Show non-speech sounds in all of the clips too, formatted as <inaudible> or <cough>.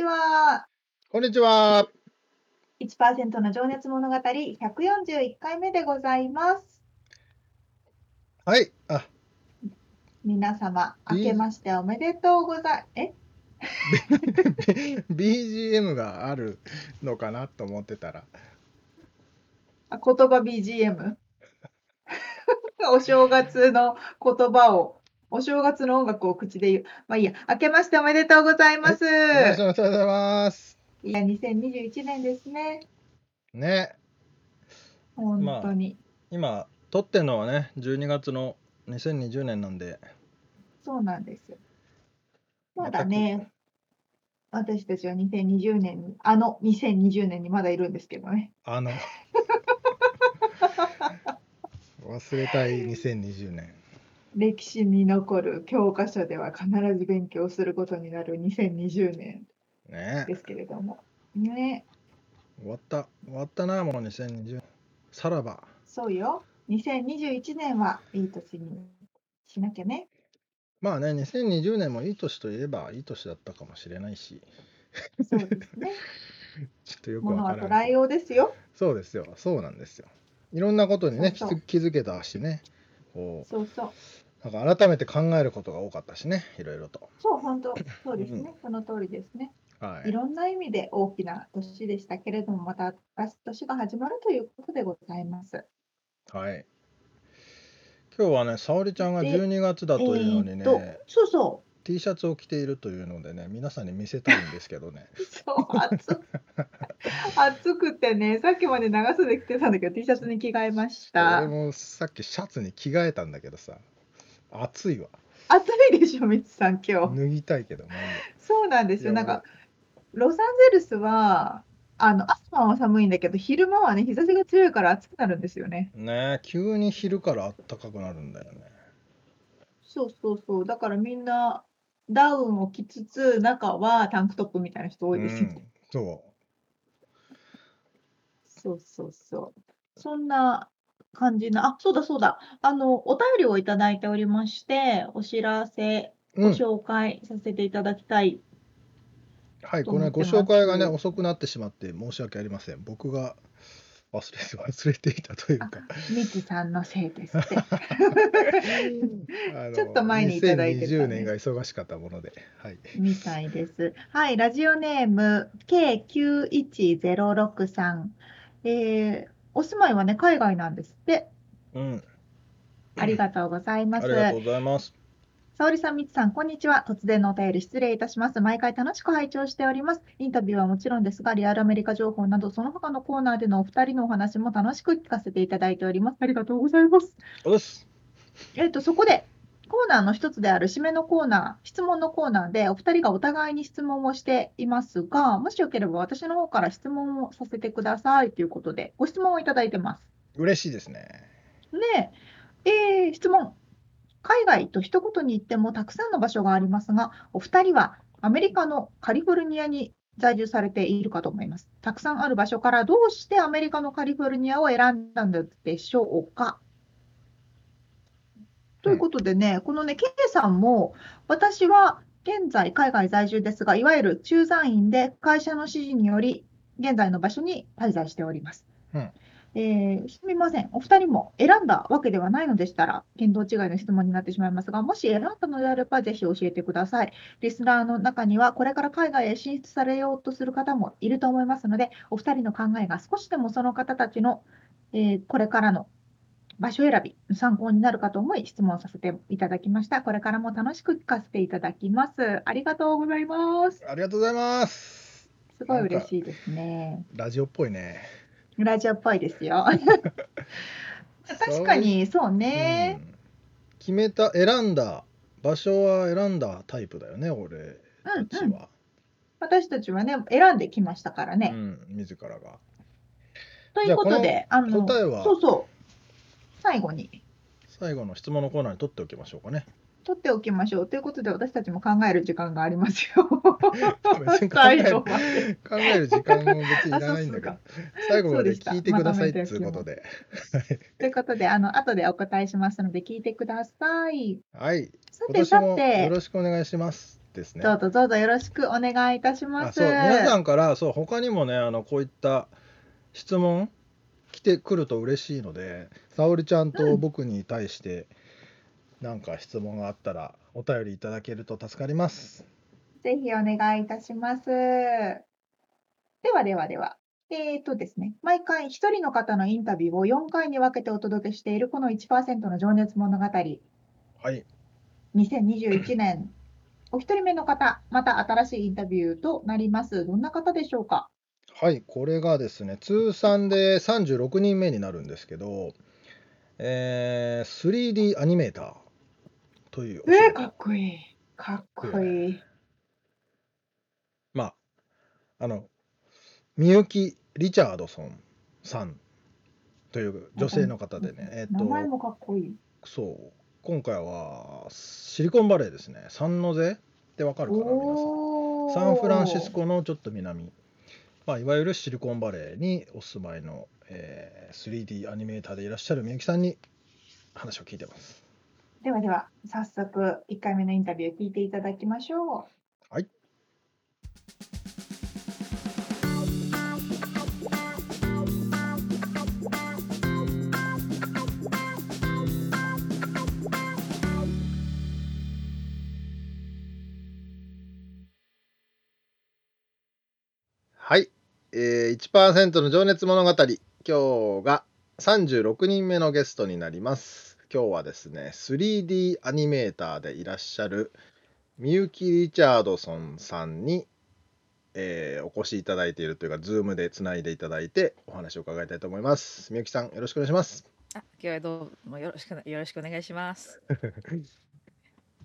ちは。こんにちは。1%の情熱物語141回目でございます。はい。あ、皆様、明けましておめでとうござい、え？<laughs> BGM があるのかなと思ってたら。あ言葉 BGM? <laughs> お正月の言葉を、お正月の音楽を口で言う。まあいいや、明けましておめでとうございます。ありがとうございます。いや、2021年ですね。ね。本当に。今、撮ってんのはね、12月の2020年なんで、そうなんです。まだね、私たちは2020年に、あの2020年にまだいるんですけどね。あの、<laughs> 忘れたい2020年。歴史に残る教科書では必ず勉強することになる2020年ね。ですけれども。ね、終わった。終わったな、もう2020年。さらば。そうよ。2021年はいい年にしなきゃね。まあね、2020年もいい年といえばいい年だったかもしれないし、そうですね。<laughs> ちょっとよくわ物はからない。捉えようですよ。そうですよ。そうなんですよ。いろんなことにね、そうそう気づ気づけたしね。こそうそう。う、なんか改めて考えることが多かったしね、いろいろと。そう、本当、そうですね。その通りですね。はいい。ろんな意味で大きな年でしたけれども、また新しい年が始まるということでございます。はい。今日はね、沙織ちゃんがで12月だというのにね、えーそうそ T シャツを着ているというのでね、皆さんに見せたいんですけどね。う。そう、暑 <laughs> 暑くてね、さっきまで長袖着てたんだけど、T シャツに着替えました俺。もさっきシャツに着替えたんだけどさ、暑いわ。暑いでしょ、みつさん、今日。脱ぎたいけど、そうなんですよ。なんか、ロサンゼルスは、あの、朝晩は寒いんだけど、昼間はね、日差しが強いから暑くなるんですよね。ね急に昼から暖かくなるんだよね。そうそうそう。だからみんな、ダウンを着つつ、中はタンクトップみたいな人多いですよ。うん、そそうそうそう。そんな感じな、あ、そうだそうだ。あの、お便りをいただいておりまして、お知らせ、う。ごうん、紹介させていただきたい。はい、これご紹介がね、遅くなってしまって申し訳ありません。僕が忘れて <laughs> 忘れていたというか、みつさんのせいですって。<laughs> <laughs> ちょっと前にいただいてたね2020年が忙しかったもので、はい。みたいです。はい、ラジオネーム K91063。えー、お住まいはね、海外なんですって。うん、ありがとうございます。ありがとうございます。沙織さん、みつさん、こんにちは。突然のお便り失礼いたします。毎回楽しく拝聴しております。インタビューはもちろんですが、リアルアメリカ情報など、その他のコーナーでのお二人のお話も楽しく聞かせていただいております。ありがとうございます。す。えっと、そこで、コーナーの一つである締めのコーナー、質問のコーナーで、お二人がお互いに質問をしていますが、もしよければ私の方から質問をさせてくださいということで、ご質問をいただいてます。嬉しいですね。で、えー質問。海外と一言に言ってもたくさんの場所がありますが、お二人はアメリカのカリフォルニアに在住されているかと思います。たくさんある場所からどうしてアメリカのカリフォルニアを選んだのでしょうか？ということでね、このね、K さんも、私は現在海外在住ですが、いわゆる駐在員で会社の指示により、現在の場所に滞在しております。うんえーすみません。お二人も選んだわけではないのでしたら、見当違いの質問になってしまいますが、もし選んだのであれば、ぜひ教えてください。リスナーの中には、これから海外へ進出されようとする方もいると思いますので、お二人の考えが少しでもその方たちの、えーこれからの場所選び参考になるかと思い質問させていただきました。これからも楽しく聞かせていただきます。ありがとうございます。ありがとうございます。すごい嬉しいですね。ラジオっぽいね。ラジオっぽいですよ。<laughs> 確かにそうね。うん決めた選んだ場所は選んだタイプだよね俺うんうん。たちは、私たちはね、選んできましたからね。うん、自らがということで、あの、答えは？そうそう。最後に最後の質問のコーナーに取っておきましょうかね取っておきましょう。ということで、私たちも考える時間がありますよ。最る後。考える時間も別にいらないんだけどあ最後まで聞いてくださいとめておきますつうことでということで、あの、後でお答えしますので、聞いてください。はいさてさ今年もよて、ろしくお願いしますですねどうぞどうぞよろしくお願いいたします。あそう皆さんからそう他にもねあのこういった質問来てくると嬉しいので沙織ちゃんと僕に対して何か質問があったらお便りいただけると助かります。ぜひお願いいたします。ではではでは。えーとですね、毎回一人の方のインタビューを4回に分けてお届けしているこの1%の情熱物語。はい、2021年、お一人目の方、また新しいインタビューとなります。どんな方でしょうか？はい、これがですね通算で36人目になるんですけど、えー 3D アニメーターというお仕えー、事かっこいい。かっこいい。まああのみゆき・リチャードソンさんという女性の方でね、えっと名前もかっこいい。そう今回はシリコンバレーですねサンノゼってわかるかな皆さんサンフランシスコのちょっと南、まあ、いわゆるシリコンバレーにお住まいの、えー 3D アニメーターでいらっしゃるみゆきさんに話を聞いてますではでは、早速1回目のインタビュー聞いていただきましょう。はい。えー、1%の情熱物語今日が36人目のゲストになります今日はですね 3D アニメーターでいらっしゃるみゆき・リチャードソンさんに、えーお越しいただいているというか、ズームでつないでいただいてお話を伺いたいと思います。みゆきさん、よろしくお願いします。あ、今日はどうもよろしくなよろしくお願いします。<laughs>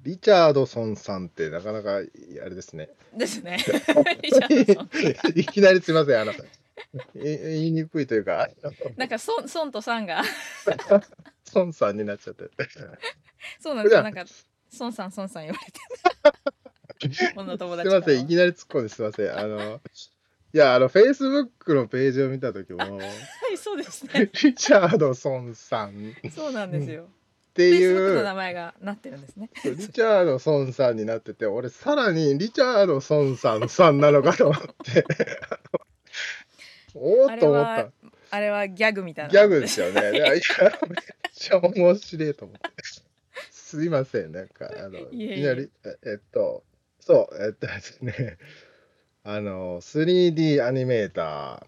リチャードソンさんってなかなかあれですね。ですね。<laughs> いきなりすみません、あの、い言いにくいというか、なんかソンソンとさんが <laughs> ソンさんになっちゃって。そうなんですなんかソンさんソンさん言われて。女友す達からみません、いきなり突っ込んですみません。あの、いや、あの、Facebook のページを見たときも、<laughs> はい、そうですね。リチャードソンさんっそうなんですよ。てい Facebook のう名前がなってるんですね。リチャードソンさんになってて、俺さらにリチャードソンさんさんなのかと思って、<laughs> おおっと思った。あれはギャグみたいな。ギャグですよね。いや、めっちゃ面白いと思って。すいません、なんか、あの、いいえいえきなり、ええっと、そう、えっとですね、あの、3D アニメータ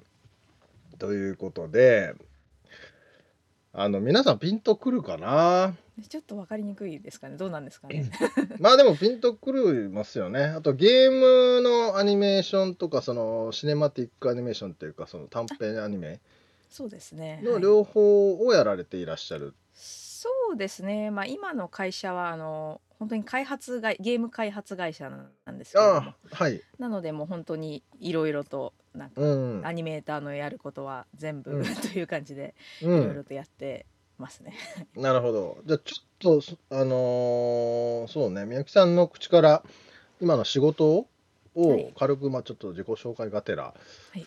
ーということで、あの、皆さんピンとくるかな？ちょっとわかりにくいですかね。どうなんですかね。<laughs> まあでもピンとくるますよね。あとゲームのアニメーションとかそのシネマティックアニメーションっていうかその短編アニメそうですね。はいの両方をやられていらっしゃる。そうですね。まあ今の会社はあの本当に開発会ゲーム開発会社なんですけれどはい。なのでもう本当にいろいろとなんかうん。アニメーターのやることは全部、うんという感じでういろいろん。とやってますね。<laughs> なるほど。じゃあちょっとそあのーそうね、みゆきさんの口から今の仕事はをい軽くまあちょっと自己紹介がてらい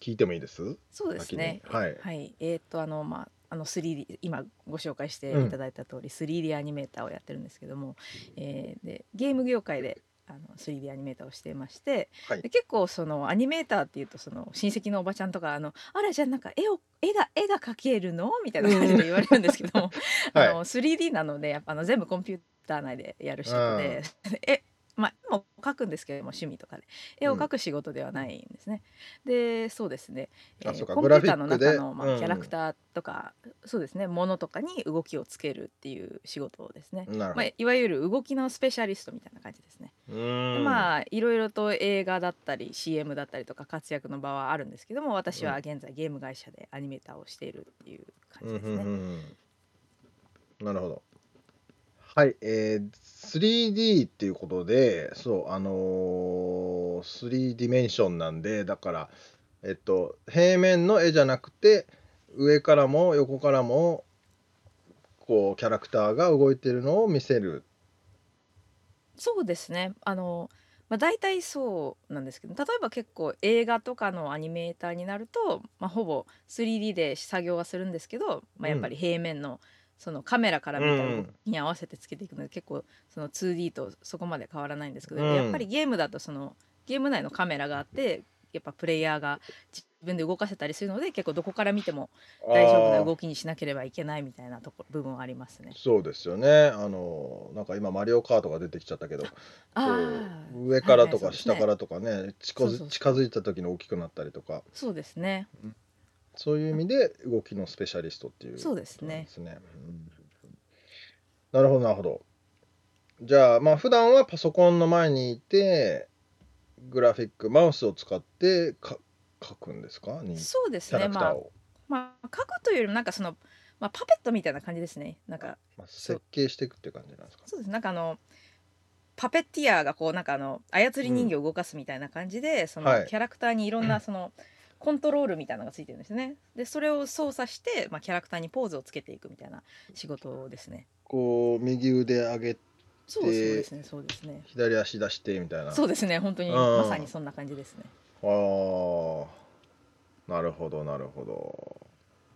聞いてもいいです？そうですね。先にはいはい。えーっとあのまああの 3D 今ご紹介していただいた通り、3D アニメーターをやってるんですけども、えーでゲーム業界であの 3D アニメーターをしていまして、はい。で結構そのアニメーターっていうとその親戚のおばちゃんとかあのあらじゃあなんか絵を絵が絵が描けるの？みたいな感じで言われるんですけども、<laughs> はい。あの 3D なのでやっぱあの全部コンピューター内でやる仕事で、<laughs> えまあもう描くんですけれども趣味とかで絵を描く仕事ではないんですね。でそうですね、えーコンピューターの中の、まあ、うんキャラクターとか、そうですねものとかに動きをつけるっていう仕事ですね。まあ、いわゆる動きのスペシャリストみたいな感じですね。まあいろいろと映画だったり CM だったりとか活躍の場はあるんですけども私は現在ゲーム会社でアニメーターをしているっていう感じですね。うんうんうんうんなるほど。はい、えー、3D っていうことで、そう、あのー、3ディメンションなんで、だから、えっと、平面の絵じゃなくて、上からも横からも、こう、キャラクターが動いてるのを見せる。そうですねあの、まあ、大体そうなんですけど例えば結構映画とかのアニメーターになると、まあ、ほぼ 3D で作業はするんですけど、まあ、やっぱり平面のそのカメラから見たに合わせてつけていくので、結構その 2D とそこまで変わらないんですけど、うんやっぱりゲームだとそのゲーム内のカメラがあってやっぱプレイヤーが自分で動かせたりするので結構どこから見ても大丈夫な動きにしなければいけないみたいなとこ部分はありますね。そうですよね。あのーなんか今、マリオカートが出てきちゃったけど、上からとか下からとかね、近づそうそうそう近づいた時に大きくなったりとか、そうですね。そういう意味で動きのスペシャリストっていうそうですね。うんなるほどなるほど。じゃあまあ普段はパソコンの前にいてグラフィックマウスを使ってか書くんですか？そうですね。まあャラクターを、まあ書くというよりもなんかそのまあパペットみたいな感じですね。なんかまあ、そう設計していくっていう感じなんですか？そうですなんかあのパペッティアがこうなんかあの操り人形を動かすみたいな感じで、そはいのキャラクターにいろんな <laughs> そのコントロールみたいなのがついてるんですね。でそれを操作してまあキャラクターにポーズをつけていくみたいな仕事ですね。こう右腕上げそうそうですねそうですね。左足出してみたいな。そうですね本当にうんまさにそんな感じですね。ああなるほどなるほど。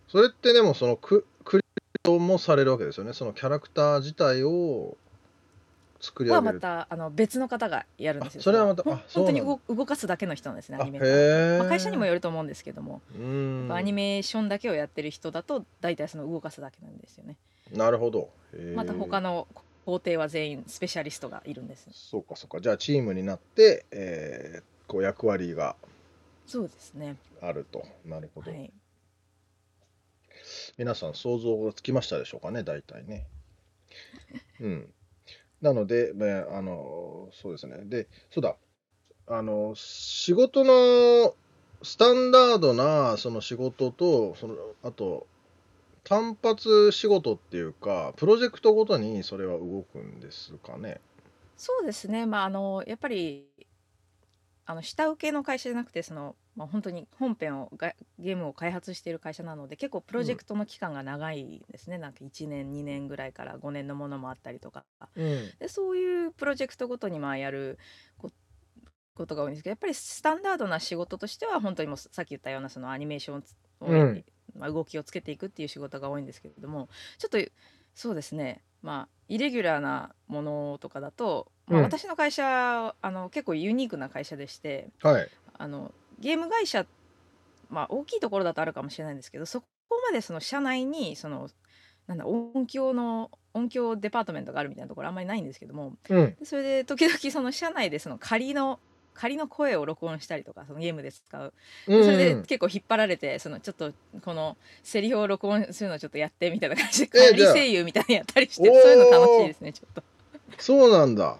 それってでもそのククリエイトもされるわけですよね。そのキャラクター自体を作りは上げる。またあの別の方がやるんですよ。あそれはまたほんあそうなんだ本当に動動かすだけの人なんですねあアニメーターは。へえ。まあ、会社にもよると思うんですけども、うーんアニメーションだけをやってる人だと大体その動かすだけなんですよね。なるほど。また他の工程は全員スペシャリストがいるんです。そうかそうか。じゃあチームになって、えーこう役割がそうですね。あると。なるほど。はい。皆さん想像がつきましたでしょうかね大体ね。うん。なので、ね、あのそうですね。でそうだあの仕事のスタンダードなその仕事とそのあと単発仕事っていうかプロジェクトごとにそれは動くんですかね。そうですね。まああのやっぱりあの下請けの会社じゃなくてそのまあ本当に本編をがゲームを開発している会社なので結構プロジェクトの期間が長いんですね。なんか1年2年ぐらいから5年のものもあったりとか。うん。でそういうプロジェクトごとにまあやるこことが多いんですけどやっぱりスタンダードな仕事としては本当にもうさっき言ったようなそのアニメーションを、うんまあ、動きをつけていくっていう仕事が多いんですけれどもちょっとそうですねまあイレギュラーなものとかだと、まあ、うん私の会社あの結構ユニークな会社でしてはい。あのゲーム会社まあ大きいところだとあるかもしれないんですけどそこまでその社内にそのなんだ音響の音響デパートメントがあるみたいなところあんまりないんですけどもうん。でそれで時々その社内でその仮の仮の声を録音したりとかそのゲームで使う。うんそれで結構引っ張られてそのちょっとこのセリフを録音するのちょっとやってみたいな感じで仮声優みたいなのやったりしてそういうの楽しいですねちょっと。そうなんだ。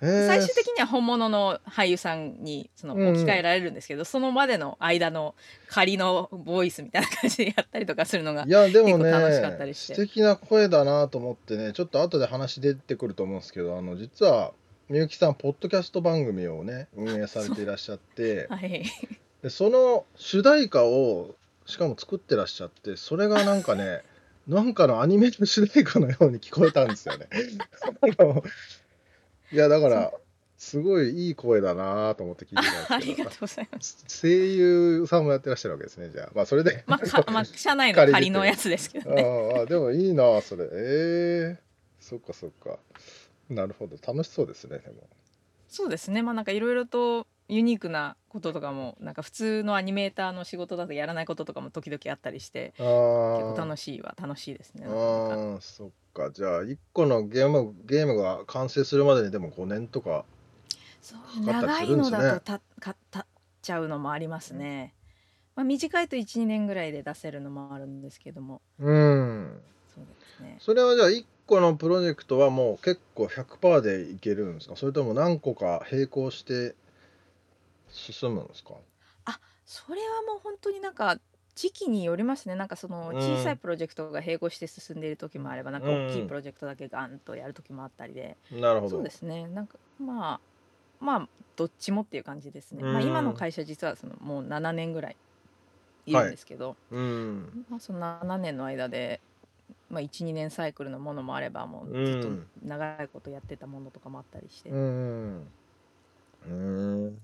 最終的には本物の俳優さんにそのうんうん置き換えられるんですけど、そのまでの間の仮のボイスみたいな感じでやったりとかするのがいやでも楽しかったりして。素敵な声だなと思ってねちょっと後で話出てくると思うんですけどあの実はみゆきさんポッドキャスト番組をね運営されていらっしゃって <laughs> はい。でその主題歌をしかも作ってらっしゃってそれがなんかね <laughs> なんかのアニメの主題歌のように聞こえたんですよね。<laughs> いやだからすごいいい声だなと思って聞いてたあんですけど。りがとうございます。声優さんもやってらっしゃるわけですねじゃあ。まあそれで。まあか、まあ、社内の仮のやつですけどね。ああでもいいなそれ。ええそっかそっかなるほど。楽しそうですねでも。そうですね。まあなんかいろいろとユニークなこととかもなんか普通のアニメーターの仕事だとやらないこととかも時々あったりしてあ結構あ楽しいは楽しいですね。あなかなか。ーそっか。じゃあ1個のゲームゲームが完成するまでにでも5年とかそう長いのだとたかたっちゃうのもありますね。まあ、短いと12年ぐらいで出せるのもあるんですけども。うん。そうですね。それはじゃあ1個のプロジェクトはもう結構100%でいけるんですか？それとも何個か並行して進むんですか？それはもう本当になんか時期によりますね。なんかそのうん。小さいプロジェクトが並行して進んでいる時もあればなんか大きうんいプロジェクトだけガンとやる時もあったりで、なるほど。そうですね。なんかまあまあどっちもっていう感じですね、うん。まあ、今の会社実はそのもう7年ぐらいいるんですけど、うん。まあ、その7年の間で、まあ、12年サイクルのものもあればもうずっうんと長いことやってたものとかもあったりして、うん。うん。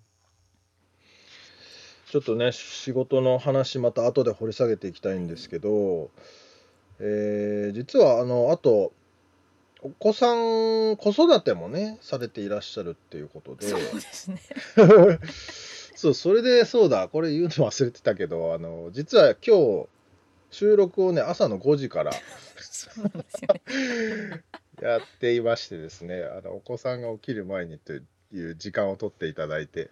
ちょっとね仕事の話また後で掘り下げていきたいんですけど、えー実はあのあとお子さん子育てもねされていらっしゃるっていうことで。そうですね。<laughs> そうそれでそうだこれ言うの忘れてたけどあの実は今日収録をね朝の5時から <laughs> <laughs> やっていましてですねあのお子さんが起きる前にという時間を取っていただいて。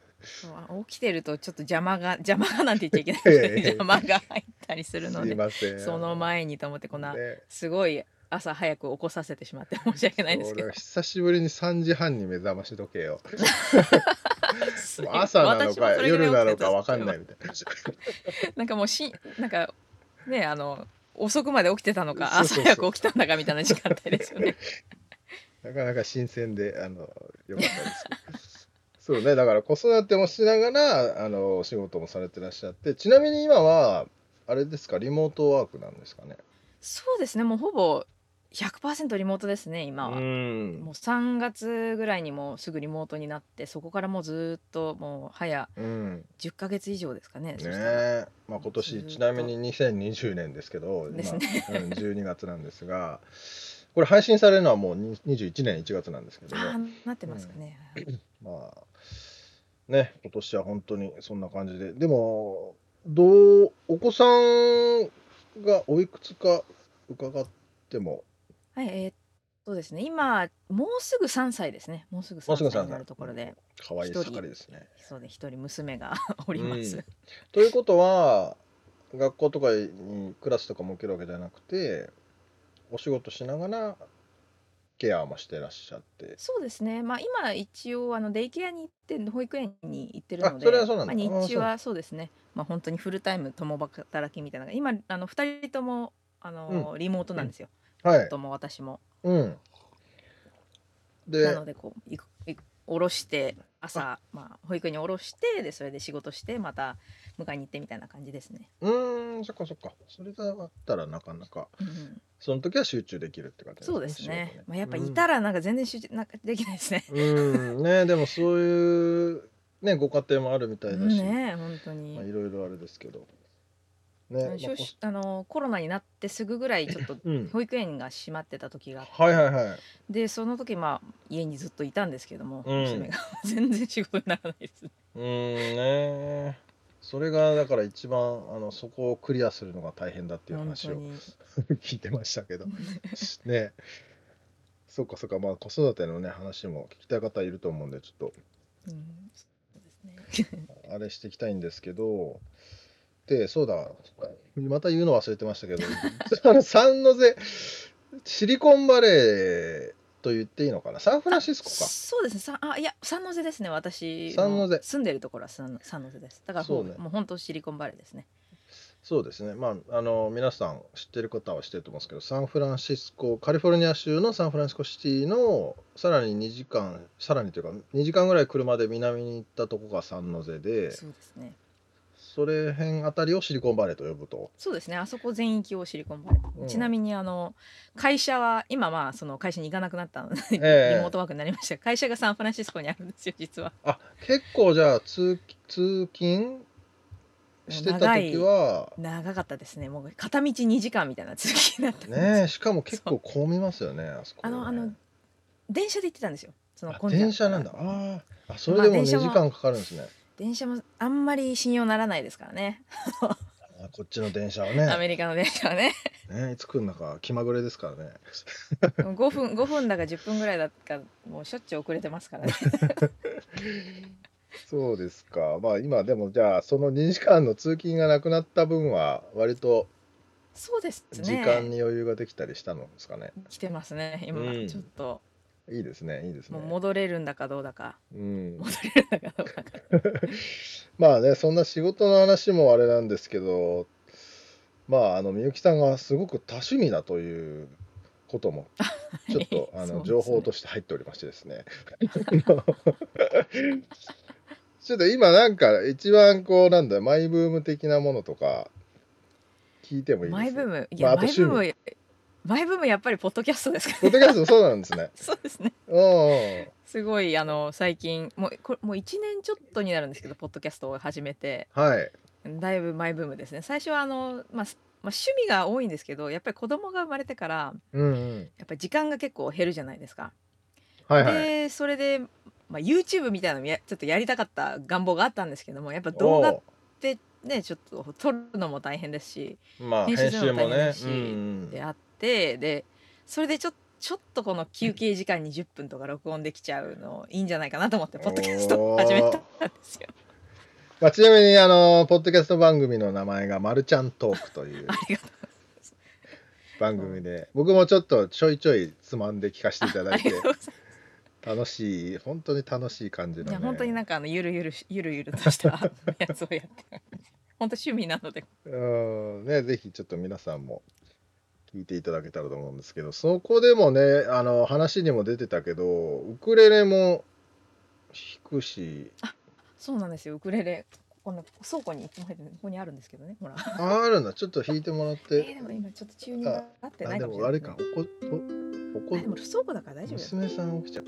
起きてるとちょっと邪魔が <laughs> 邪魔がなんて言っちゃいけないですけどええ。邪魔が入ったりするのでその前にと思ってこんなね。すごい朝早く起こさせてしまって申し訳ないんですけど。久しぶりに3時半に目覚まし時計を。朝なのか夜なのか分かんないみたいな。なんかもうしなんかねあの遅くまで起きてたのか朝早く起きたんだかみたいな時間帯ですよね。<laughs> なかなか新鮮であのよかったです。そうねだから子育てもしながらあのお仕事もされてらっしゃってちなみに今はあれですかリモートワークなんですかね。そうですねもうほぼ100%リモートですね今は。ん。もう3月ぐらいにもうすぐリモートになってそこからもうずっともう早うん。10ヶ月以上ですかね。ねまあ、今年ちなみに2020年ですけど今。ですね。うん、12月なんですがこれ配信されるのはもうに21年1月なんですけど。もあーなってますかね。まあね今年は本当にそんな感じで。でもどうお子さんがおいくつか伺ってもはいえーっとですね今もうすぐ3歳ですね。もうすぐ3もうすぐ3歳歳になるところで。可愛い盛りですね。そうで一人娘がおります。うんということは学校とかにクラスとかも受けるわけじゃなくてお仕事しながらケアもしてらっしゃって。そうですね。まあ今一応あのデイケアに行って保育園に行ってるのあで、それはそうなんだ。まあ、あ日中はそう。ですね。まあ本当にフルタイム共働きみたいな今あの二人ともあの、リモートなんですよ。はい夫も私も。うんなでのでこういくいく下ろして朝まあ保育園に下ろしてでそれで仕事してまた迎えに行ってみたいな感じですね。うーんそっかそっかそれがあったらなかなかうんうん、その時は集中できるって感じそうですね。まあやっぱうんいたらなんか全然集中なんかできないですね。うんねでもそういうねご家庭もあるみたいだし、ね本当に。まあ、いろいろあれですけどね、まあのコロナになってすぐぐらいちょっとうん。保育園が閉まってた時があって、はいはいはい。でその時まあ家にずっといたんですけども、うん。娘が。<laughs> 全然仕事にならないです。うーんね。それがだから一番あのそこをクリアするのが大変だっていう本話を。<laughs> 聞いてましたけど。ね。そっかそっか。まあ子育てのね話も聞きたい方いると思うんでちょっうん、そうですね。と <laughs> あれしていきたいんですけどでそうだまた言うの忘れてましたけどあの <laughs> サンノゼシリコンバレーと言っていいのかな？サンフランシスコかそうですね。さあいやサンノゼですね。私サンノゼの住んでるところはサンサンノゼです。だからそうねもうもう本当シリコンバレーですね。そうですね、まあ、あの皆さん知ってる方は知ってると思うんですけど、サンフランシスコ、カリフォルニア州のサンフランシスコシティのさらに2時間、さらにというか、2時間ぐらい車で南に行ったとこがサンノゼで、そうですね。それ辺あたりをシリコンバレーと呼ぶと。そうですね。あそこ全域をシリコンバレー。うんちなみにあの会社は今まあその会社に行かなくなったので、ええリモートワークになりましたが会社がサンフランシスコにあるんですよ実は。あ結構じゃあ通、通勤してた時は、長かったですね。もう片道2時間みたいな通勤だったんですよねえ、しかも結構混みますよね、あそこ、ね。あのあの電車で行ってたんですよ。その電車なんだ。あーあ、それでも2まあ電車も時間かかるんですね。電車もあんまり信用ならないですからね。あこっちの電車はアねメリカの電車はね。ねいつ来るのか気まぐれですからね。5分5分だか10分ぐらいだかもうしょっちゅう遅れてますからね。そうですか。まあ今でもじゃあその2時間の通勤がなくなった分は割とそうです時ね間に余裕ができたりしたのですかね。来てますね今、うん。ちょっといいですねいいですね。もう戻れるんだかどうだか。うん。戻れるんだかどうだか。<laughs> まあねそんな仕事の話もあれなんですけどまああのみゆきさんがすごく多趣味だということも <laughs> ちょっとあの情報として入っておりましてですね。<laughs> ちょっと今なんか一番こうなんだマイブーム的なものとか聞いてもいいです？マイブーム？いや、まあマイブーム趣マイブームやっぱりポッドキャストですかポッドキャストそうなんですね。<laughs> そうですね。うん。すごいあの最近もうこれもう1年ちょっとになるんですけどポッドキャストを始めて。はい。だいぶマイブームですね。最初はあの、まあ、すまあ趣味が多いんですけどやっぱり子供が生まれてからうんうん。やっぱり時間が結構減るじゃないですか。はいはい。でそれで、まあ、YouTube みたいなのもやちょっとやりたかった願望があったんですけどもやっぱ動画ってねちょっと撮るのも大変ですしおまあ編集もね大変だしうんであってでそれでちょちょっとこの休憩時間に10分とか録音できちゃうのいいんじゃないかなと思ってポッドキャストを始めたんですよ。まあ、ちなみにあのポッドキャスト番組の名前が「まるちゃんトーク」という <laughs> 番組で僕もちょっとちょいちょいつまんで聞かせていただあいて楽しい本当に楽しい感じの、ね。いや本当になんかあのゆるゆるしゆるゆるとしたやつをやってる本当趣味なので。うん。ねぜひちょっと皆さんも聞いていただけたらと思うんですけどそこでもねあの話にも出てたけどウクレレも弾くし。そうなんですよ。ウクレレこの倉庫にいつも入ってるここにあるんですけどねほら。ああるんだ。ちょっと弾いてもらっえてー、でも今ちょっとチューニングが合ってなあでいかもしれない。もあれかおこおおこあでも倉庫だから大丈夫。娘さん起きちゃう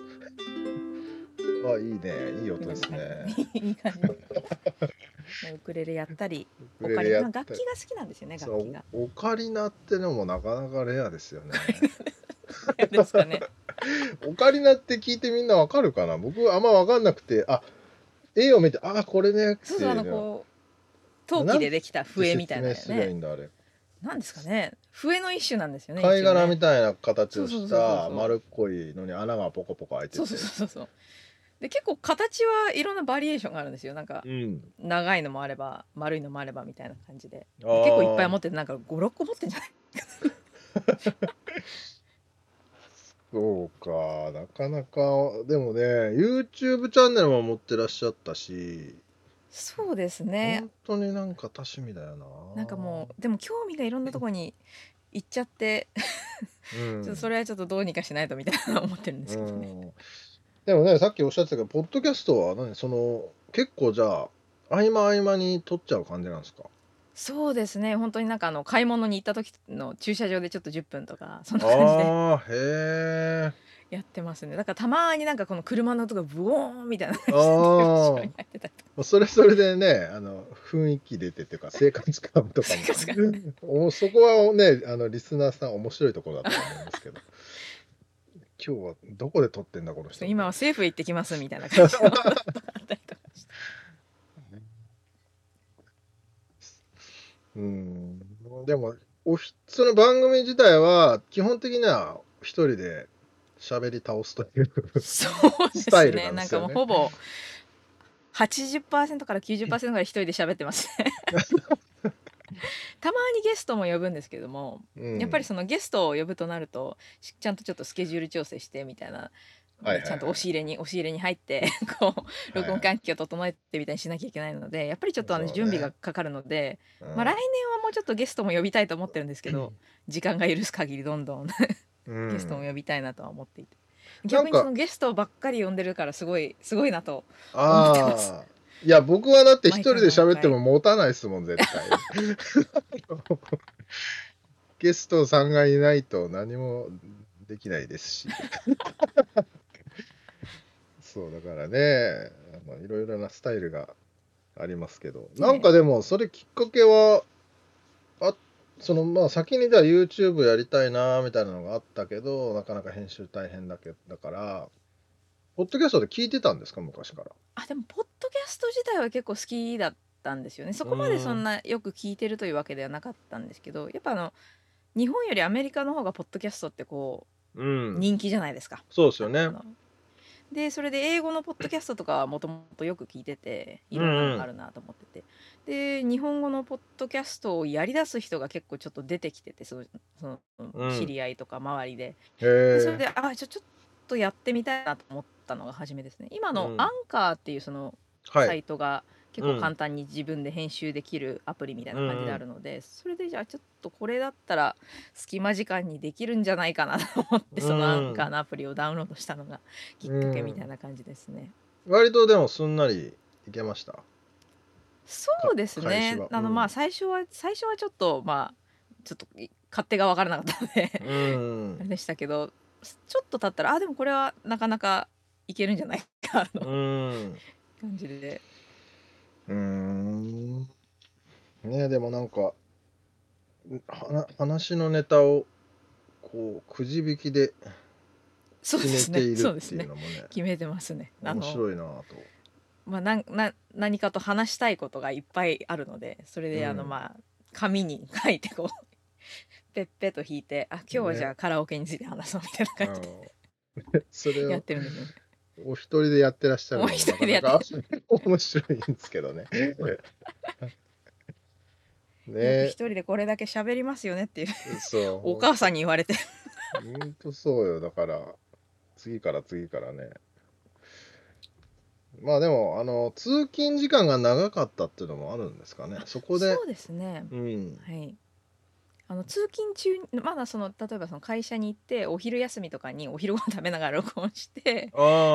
あいいねいい音ですねいい感じ。<laughs> ウクレレやったり、ウクレオカリナレやったり楽器が好きなんですよね、楽器が。オカリナってのもなかなかレアですよね <laughs> ですかね。<laughs> オカリナって聞いてみんなわかるかな？僕あんまわかんなくてあ絵を見てあこれねそうそうあのこう陶器でできた笛みたいな説明すい。んだあれなんですかね。笛の一種なんですよね。貝殻みいたいな形をした丸っこいのに穴がポコポコ開いててそうそうそうそう。で結構形はいろんなバリエーションがあるんですよ。なんかうん長いのもあれば丸いのもあればみたいな感じで。結構いっぱい持っててなんか五六個持ってんじゃない？そうかなかなかでもね YouTube チャンネルも持ってらっしゃったしそうですね。本当になんか多趣味だよななんかもうでも興味がいろんなところに行っちゃって、うん <laughs> ちょっとそれはちょっとどうにかしないとみたいな思ってるんですけどね。うんでもねさっきおっしゃってたけどポッドキャストは何？その結構じゃあ合間合間に撮っちゃう感じなんですか？そうですね。本当になんかあの買い物に行った時の駐車場でちょっと10分とかそんな感じでやってますね。だからたまになんかこの車の音がブオーンみたいな感じでそれそれでねあの雰囲気出てっていうか生活感とかも。<laughs> おそこはねあのリスナーさん面白いところだと思うんですけど今日はどこで撮ってんだこの人。今は政府へ行ってきますみたいな感じ。のうん。でもおひその番組自体は基本的には一人で喋り倒すというそうですスタイルねなんかなんですよね。もうほぼ80%から90%ぐらい一人で喋ってますね <laughs> たまにゲストも呼ぶんですけども、うん。やっぱりそのゲストを呼ぶとなるとしちゃんとちょっとスケジュール調整してみたいな、ちゃんと押し入れに押し入れに入って <laughs> こう録音環境を整えてみたいにしなきゃいけないのでやっぱりちょっとあの準備がかかるので、うん。まあ、来年はもうちょっとゲストも呼びたいと思ってるんですけど、時間が許す限りどんどんうん。ゲストも呼びたいなとは思っていて、逆にそのゲストばっかり呼んでるからすごいすごいなと思ってますいや僕はだって一人で喋っても持たないですもん絶対。<laughs> ゲストさんがいないと何もできないですし。そうだからねまあいろいろなスタイルがありますけど。なんかでもそれきっかけはあそのまあ先にじゃあ YouTube やりたいなみたいなのがあったけどなかなか編集大変だけだからポッドキャストで聞いてたんですか昔から？あでもポッドキャスト自体は結構好きだっったんですよね。そこまでそんなよく聞いてるというわけではなかったんですけどやっぱあの日本よりアメリカの方がポッドキャストってこううん。人気じゃないですか。そうですよね。あ。のでそれで英語のポッドキャストとかはもともとよく聞いてていろんなのがあるなと思ってて、で日本語のポッドキャストをやりだす人が結構ちょっと出てきててそのそのうん。知り合いとか周りで,、へでそれえ。であちょちょっとやってみたいなと思ったのが初めですね今うんのアンカーっていうそのサはい。イトが結構簡単に自分で編集できるアプリみたいな感じであるので、それでじゃあちょっとこれだったら隙間時間にできるんじゃないかなと思ってそのアンカーのアプリをダウンロードしたのがきっかけみたいな感じですね。割とでもすんなりいけました？そうですねあのまあ最初は最初はちょっとまあちょっと勝手が分からなかったのでうん <laughs> あれ。でしたけどちょっと経ったらあでもこれはなかなかいけるんじゃないかうのん。感じでうーん。ねでもなんか、はな話のネタを、こう、くじ引きでそうです決めていねるっていうそうですねのもね、決めてますね。あ面の白いなぁと。まあ、なんな何かと話したいことがいっぱいあるのでそれであの、うんまあ紙に書いてこうペッペッと引いてあ今日はじゃあカラオケについて話そうみたいな感じでうん <laughs> それやっをてるんですよね。お一人でやってらっしゃるお一人でやっ面白いんですけどね。<laughs> ね一人でこれだけ喋りますよねっていうそう。お母さんに言われてほんとそうよ。だから、次から次からね。まあでも、あの、通勤時間が長かったっていうのもあるんですかね。そこでそ、うですね。うん。はい。あの通勤中まだその例えばその会社に行ってお昼休みとかにお昼ご飯食べながら録音して。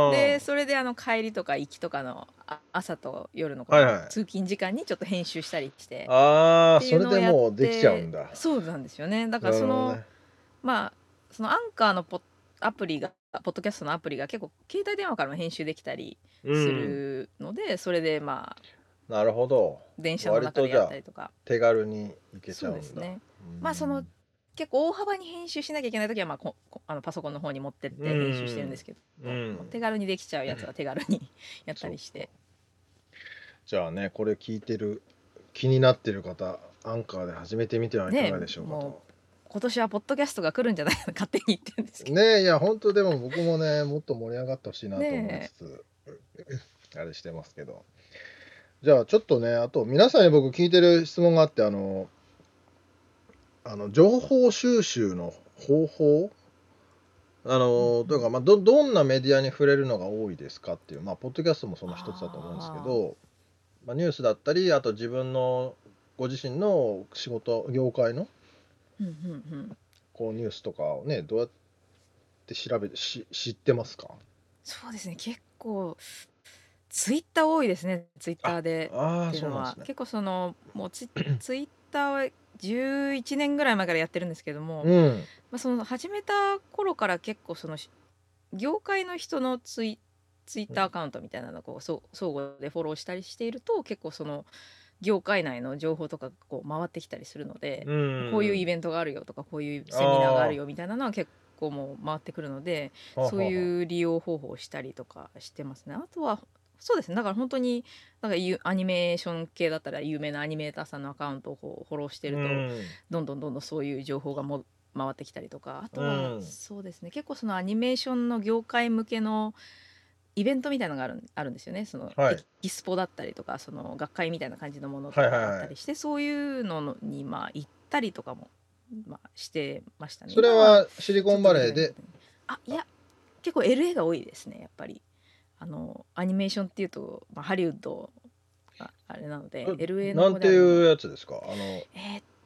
でそれであの帰りとか行きとかのあ朝と夜のこはいはいの通勤時間にちょっと編集したりして、ああ、それでもうできちゃうんだ。そうなんですよねだからその、ねまあそのアンカーのポッアプリがポッドキャストのアプリが結構携帯電話からも編集できたりすうん。るので、それでまあなるほど。電車の中でやったりとか手軽にいけちゃそううんだ。ですねうんまあその結構大幅に編集しなきゃいけない時は、まあ、ここあのパソコンの方に持ってって編集してるんですけど、うん。手軽にできちゃうやつは手軽に <laughs> やったりして。じゃあね、これ聞いてる、気になってる方、アンカーで始めてみてはいかがでしょうかねと。も今年はポッドキャストが来るんじゃないかな勝手に言ってるんですけど、ねえいや本当でも僕もねもっと盛り上がってほしいなと思いつつ、あれしてますけど。じゃあちょっとねあと皆さんに僕聞いてる質問があってあのあの情報収集の方法？あの、うんというか、まあ、どどんなメディアに触れるのが多いですかっていうまあポッドキャストもその一つだと思うんですけどまあ、ニュースだったりあと自分のご自身の仕事業界のうんうんうん、こうニュースとかをねどうやって調べてし知ってますか？そうですね。結構ツイッター多いですね。ツイッターでああっていうのは、そうなんですね。結構そのもうツイツイッターは11年ぐらい前からやってるんですけども、うん。まあ、その始めた頃から結構そのし業界の人のツイツイッターアカウントみたいなのをこう相互でフォローしたりしていると結構その業界内の情報とかがこう回ってきたりするので、うん。こういうイベントがあるよとかこういうセミナーがあるよみたいなのは結構もう回ってくるのでそうういう利用方法をしたりとかしてますね。あとはそうですね。だから本当になんかゆアニメーション系だったら有名なアニメーターさんのアカウントをフォローしてると、どんどんどんどんそういう情報がも回ってきたりとか。あとは、うん。そうですね。結構そのアニメーションの業界向けのイベントみたいなのがあるんあるんですよね。その、はい。エキスポだったりとかその学会みたいな感じのものとかはいはいはい。あったりして、そういうのにまあ行ったりとかも、まあ、してましたね。それ今はシリコンバレーで？あいや結構 LA が多いですねやっぱりあのアニメーションっていうと、まあ、ハリウッドがあれなので LA のなんていうやつですか？あのえ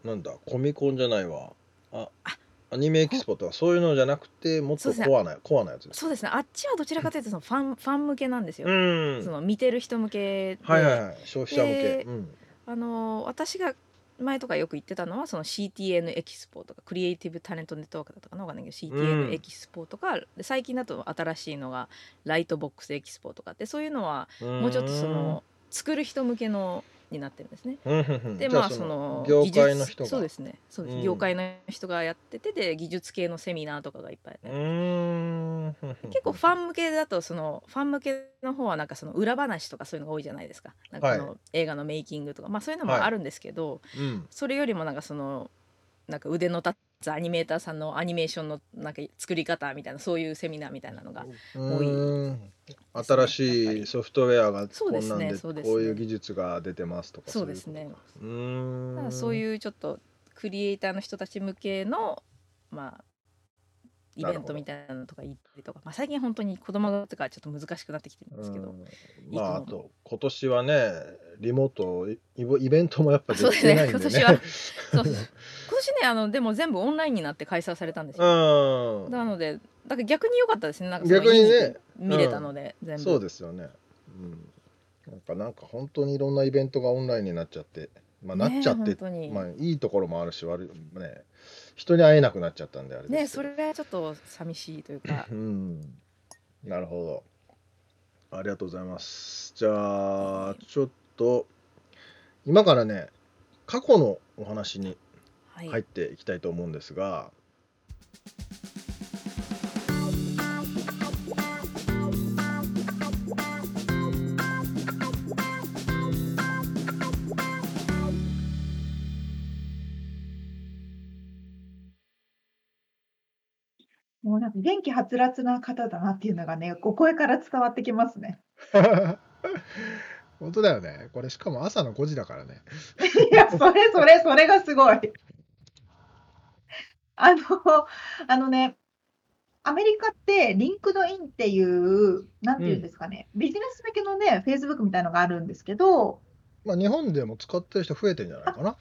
ーなんだ？コミコンじゃないわ。ああアニメエキスポとかそういうのじゃなくてもっとコアなコアなやつですそうですね。あっちはどちらかというとそのファンファン向けなんですよ、うん。その見てる人向けで、はいはいはい。消費者向け。でうん。あの私が前とかよく言ってたのはその CTN エキスポとかクリエイティブタレントネットワークだったかなわかんないけどうん。CTN エキスポとか、で最近だと新しいのがライトボックスエキスポとかってそういうのはもうちょっとその作る人向けのになってるんですね。でまあそその業技術界の人が。そうですね。そうです、うん。業界の人がやっててで技術系のセミナーとかがいっぱい、うーん結構ファン向けだとそのファン向けの方はなんかその裏話とかそういうのが多いじゃないですか。なんかあの、は映画のメイキングとか。まあそういうのもあるんですけど、うん。それよりもなんかそのなんか腕の立つアニメーターさんのアニメーションのなんか作り方みたいなそういうセミナーみたいなのがうーん新しいソフトウェアがそうですこんなんでねそうですね。こういう技術が出てますとかそうですね。そういうちょっとクリエイターの人たち向けのまあイベントみたいなのとか行ったりとか、まあ、最近本当に子供がとかちょっと難しくなってきてるん。ですけど、まああと今年はねリモートイイベントもやっぱでそうですねきてないんでね。<laughs> 今年はそうそう今年ねあのでも全部オンラインになって開催されたんですよ、うん。なのでだから逆に良かったですね。なんか逆にね見れたので、全部。そうですよね。うん。なんかなんか本当にいろんなイベントがオンラインになっちゃってまあなっちゃってねまあいいところもあるし悪いね人に会えなくなっちゃったんであれねそれがちょっと寂しいというか。<laughs> うん、なるほど。ありがとうございます。じゃあ、ちょっと、今からね、過去のお話にはい、入っていきたいと思うんですが、もう元気はつらつな方だなっていうのがね、お声から伝わってきますね。<laughs> 本当だよね。これしかも朝の5時だからね。<laughs> いや、それそれ、それがすごい。あの、あのね、アメリカって LinkedIn っていう、なんていうんですかね、ビジネス向けのね、Facebook みたいのがあるんですけど、まあ日本でも使ってる人増えてんじゃないかな。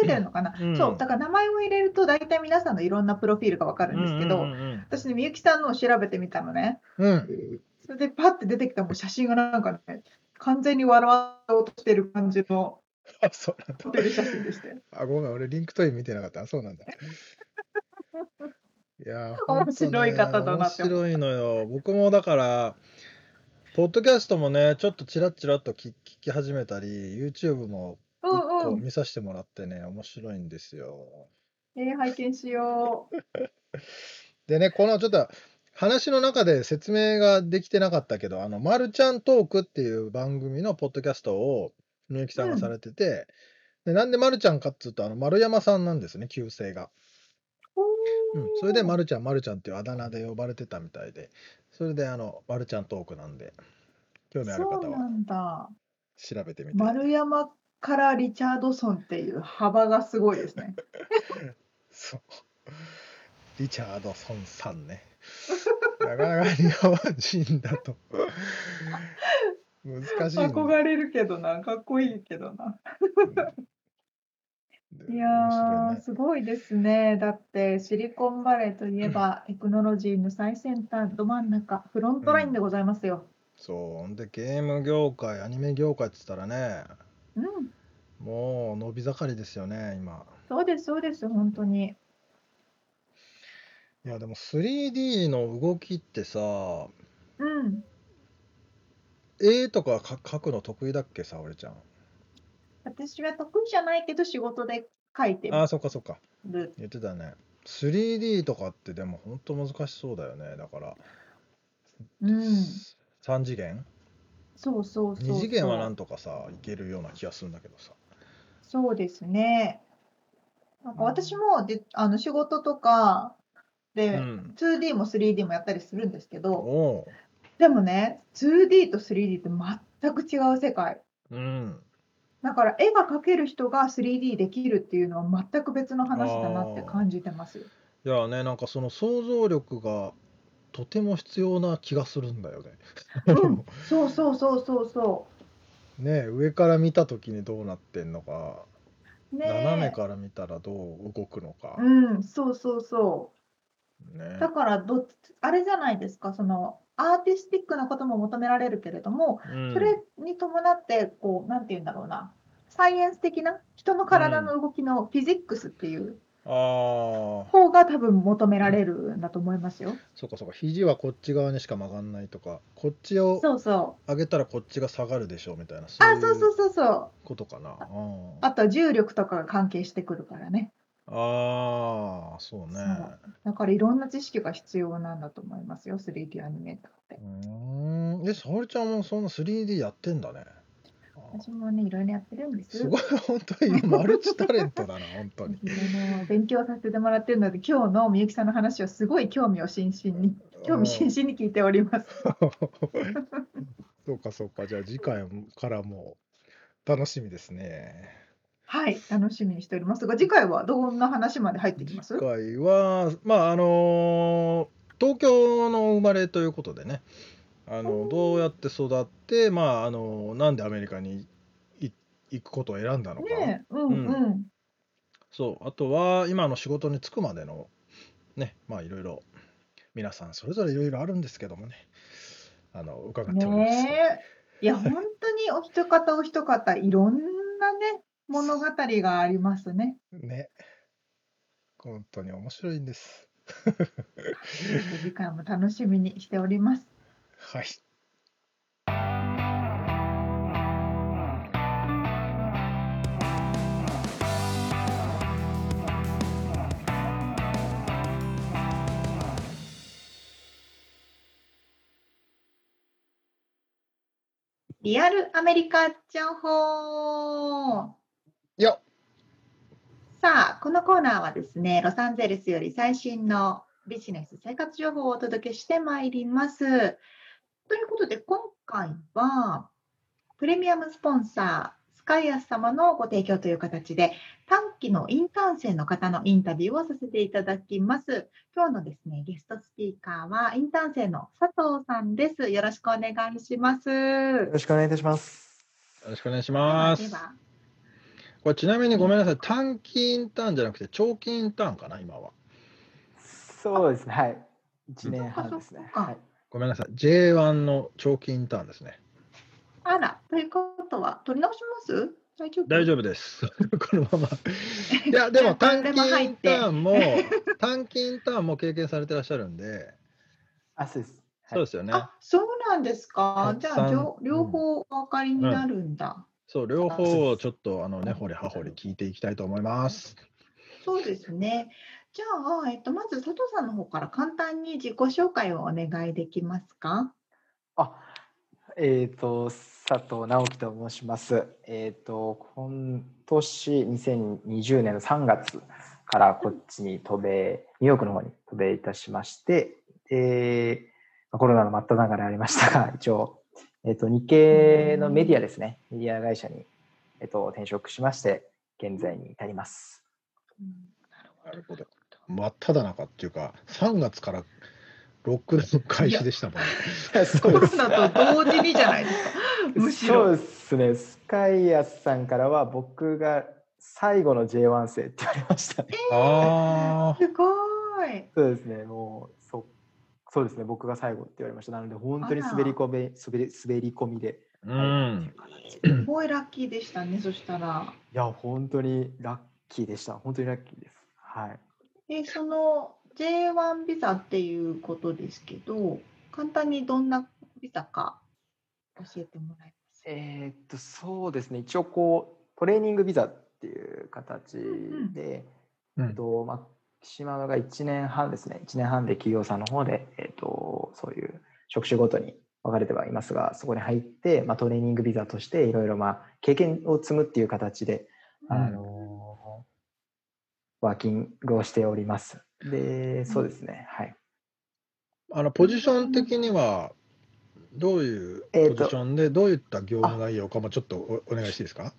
増えてるのかな、うんそう、だから名前を入れると大体皆さんのいろんなプロフィールがわかるんですけど、うんうん私ね、みゆきさんのを調べてみたのね。うんうんそれでパッて出てきたもう写真がなんかね、完全に笑おうとしてる感じのあ、そうなんだ。ホテル写真でしたよ。あ、ごめん、俺 LinkedIn 見てなかった。あそうなんだ。<laughs> いやー、面白い方だなって面白いのよ。僕もだから、ポッドキャストもね、ちょっとチラッチラッと聞聞き始めたり、YouTube もう一うん。個見させてもらってね、面白いんですよ。えー、拝見しよう。<laughs> でね、このちょっと話の中で説明ができてなかったけど、あの、まるちゃんトークっていう番組のポッドキャストをみゆきさんがされてて、でなんでまるちゃんかっつうと、あの丸山さんなんですね、旧姓が。うん、それで、まるちゃん、まるちゃんっていうあだ名で呼ばれてたみたいで、それで、あの、まるちゃんトークなんで、興味あるそ方は。調べてみて。丸山からリチャードソンっていう幅がすごいですね。そう。リチャードソンさんね。なかなか日本人だと難しい。憧れるけどな、かっこいいけどな。でいやね。すごいですね。だって、シリコンバレーといえば、テクノロジーの最先端、ど真ん中、フロントラインでございますよ。そう。ほんで、ゲーム業界、アニメ業界って言ったらね、うん、もう伸び盛りですよね、今。そうです、そうです、本当に。いや、でも 3D の動きってさ、うん。絵とかか描くの得意だっけ、沙織ちゃん。私は得意じゃないけど、仕事で書いてああ、そっかそっか。る。言ってたね。3D とかってでも本当難しそうだよね。だから、うん。3次元？そうそうそうそう。2次元はなんとかさ、いけるような気がするんだけどさ。そうですね。なんか私もであの仕事とかうで、ん。2D も 3D もやったりするんですけおど、おでもね、2D と 3D って全く違う世界。う。うん。だから絵が描ける人が 3D できるっていうのは全く別の話だなって感じてます。いやね、なんかその想像力がとても必要な気がするんだよね。うん、<laughs> そうそうそうそうそね上から見た時にどうなってんのか、う。ねえ斜めから見たらどう動くのか。うん、そうそうそう。ね。だからどあれじゃないですか、そのアーティスティックなことも求められるけれども、うんそれに伴って、こう、なんて言うんだろうな、サイエンス的な人の体の動きのフィジックスっていう、方が多分求められるんだと思いますよ。そうかそうか。肘はこっち側にしか曲がんないとか、こっちをそうそう。上げたらこっちが下がるでしょうみたいな、そあ、そうそううそうそう。ことかな。うんあとは重力とかが関係してくるからね。ああ、そうね。だからいろんな知識が必要なんだと思いますよ、3D アニメーターってう。ーん。え、沙織ちゃんもそんな 3D やってんだね。私もね、いろいろやってるんです。すごい、本当にマルチタレントだな、<laughs> 本当に。勉強させてもらってるので、今日のみゆきさんの話をすごい興味を津々に、興味津々に聞いております。<laughs> そうかそうか。じゃあ次回からも楽しみですね。はい、楽しみにしておりますが、次回はどんな話まで入ってきます？次回は、まああの東京の生まれということでね、あのどうやって育って、まああのなんでアメリカにい行くことを選んだのか、ねえ、うんうん。そう、あとは今の仕事に就くまでのね、まあいろいろ皆さんそれぞれいろいろあるんですけどもね、あの伺っております。ねえ。いや、本当にお一方お一方、いろんなね、物語がありますね。ね。本当に面白いんです。<laughs> 次回も楽しみにしております。はい。リアルアメリカ情報よさあ、このコーナーはですね、ロサンゼルスより最新のビジネス生活情報をお届けしてまいります。ということで、今回はプレミアムスポンサー、スカイアス様のご提供という形で、短期のインターン生の方のインタビューをさせていただきます。今日のですね、ゲストスピーカーはインターン生の佐藤さんです。よろしくお願いします。よろしくお願いいたします。ろしくお願いしますで。はこれちなみにごめんなさい、短期インターンじゃなくて長期インターンかな、今は。そうですね、はい。1年半ですねはい、ごめんなさい、J1 の長期インターンですね。あら、ということは、取り直します？大丈夫？大丈夫です。<laughs> このまま。いや、<laughs> でも短期インターンも、<laughs> 短期インターンも経験されてらっしゃるんで、あ、そうです。そうですよね。あ、そうなんですか？はいじゃあ、三両両方お分かりになるんだ。そう、両方をちょっと、あの、根掘り葉掘り聞いていきたいと思います。そうですね。じゃあ、えっと、まず佐藤さんの方から簡単に自己紹介をお願いできますか？あ、えっ、と、佐藤直樹と申します。えっ、と、今年2020年の3月からこっちに渡米、ニューヨークの方に渡米いたしまして、で、まあコロナの真っ只中でありましたが、<laughs> 一応、えっ、と、日系のメディアですね、メディア会社に、えっ、と、転職しまして、現在に至ります。なるほど。真っ只中っていうか、3月からロックダウン開始でしたもんね。コロナと同時にじゃないですか。<laughs> むしろ。そうですね、スカイアスさんからは僕が最後の J1 生って言われましたね。ああ、すごい。そうですね、もうそそうですね、僕が最後って言われました。なので本当に滑り込み滑り滑り込みで、うはいん。すごいラッキーでしたね。そしたら。いや本当にラッキーでした。本当にラッキーです。はい。で、その J1 ビザっていうことですけど、簡単にどんなビザか教えてもらえます？えーっとそうですね、一応こうトレーニングビザっていう形んで、うん。えっとまあ島が1年半ですね、1年半で企業さんの方で、えっとそういう職種ごとに分かれてはいますが、そこに入って、まあ、トレーニングビザとしていろいろまあ経験を積むっていう形で、うん。あのワーキングをしております。で、そうですね、はい。あの、ポジション的には、どういうポジションで、どういった業務内容かもちょっとおお願いしていいですか？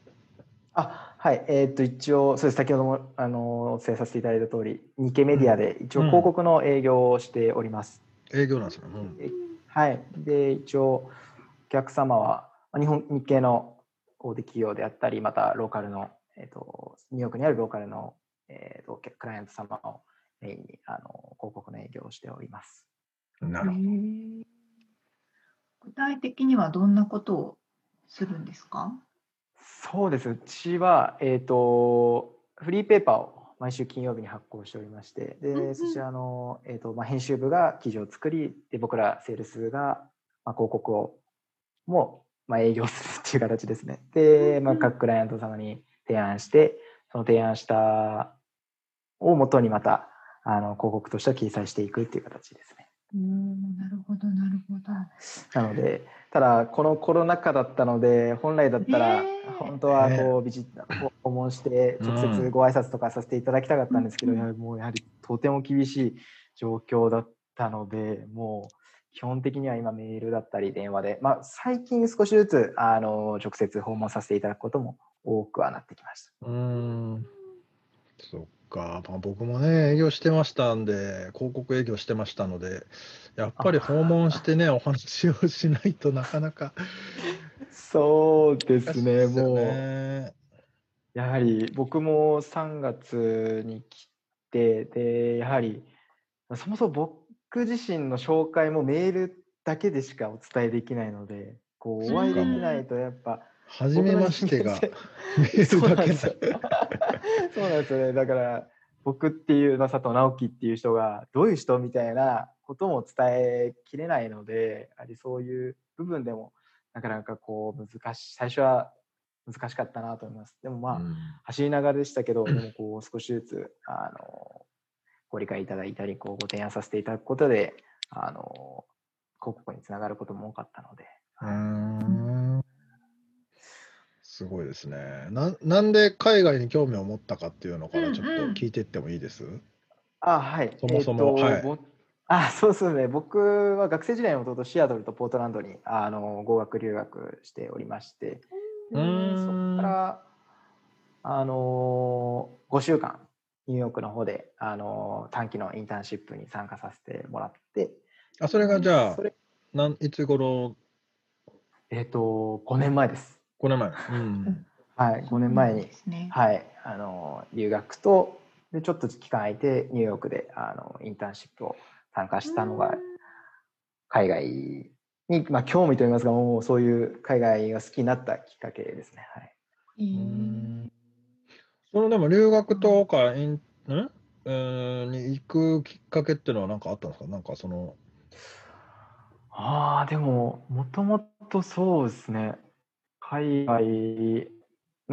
あはい、えーっと一応そうです先ほどもあのお伝えさせていただいた通り日系メディアで一応うん広告の営業をしております。営業なんですね。うんえはい、で一応お客様はまあ日本日系の大手企業であったりまたローカルの、えーっとニューヨークにあるローカルの、えーっとクライアント様をメインにあの広告の営業をしております。なるほど。具体的にはどんなことをするんですか？そうです。うちは、えっ、と、フリーペーパーを毎週金曜日に発行しておりまして、で、うんうんそちらの、えっ、と、まあ、編集部が記事を作り、で、僕らセールスが、まあ、広告を、も、まあ、営業するっていう形ですね。で、まあ、各クライアント様に提案して、その提案したをもとにまた、あの、広告としては掲載していくっていう形ですね。おーなるほどなるほど。なので、ただ、このコロナ禍だったので、本来だったら本当はねこう、ビジッ訪問して、直うん接ご挨拶とかさせていただきたかったんですけど、もうやはりとても厳しい状況だったので、もう、基本的には今メールだったり電話で、まあ、最近少しずつ、あの、直接訪問させていただくことも多くはなってきました。うーん。そっか、まあ、僕もね、営業してましたんで、広告営業してましたので、やっぱり訪問してね、お話をしないとなかなか <laughs> そうですよもう、ね。やはり僕も3月に来て、で、やはり、そもそも僕自身の紹介もメールだけでしかお伝えできないので、こう、お会いできないとやっぱ、初めましてがそうなんですよ。<laughs> そうなんですよね。だから、僕っていう、まあ、佐藤直樹っていう人が、どういう人みたいなことも伝えきれないので、やはりそういう部分でも、なかなかこう、難しい、最初は難しかったなと思います。でもまあ、うん走りながらでしたけど、でもこう少しずつあのご理解いただいたりこうご提案させていただくことであの広告につながることも多かったので、うーんすごいですね。な。なんで海外に興味を持ったかっていうのからちょっと聞いていってもいいです、あはい。そもそもえーとはい。ぼ <laughs> あそうですね。僕は学生時代にもとシアトルとポートランドにあの語学留学しておりまして。でうーん。そこからあの5週間ニューヨークの方であの短期のインターンシップに参加させてもらって。あそれがじゃあそれなんいつ頃？えっ、と5年前です5年前、<laughs> うん、はい、5年前に、ね。はい、あの留学とでちょっと期間空いてニューヨークであのインターンシップを参加したのが海外に、まあ、興味といいますかもうそういう海外が好きになったきっかけですね。はい、えー。そのでも留学とかインん？えーに行くきっかけっていうのは何かあったんですか？なんかその。ああでももともとそうですね海外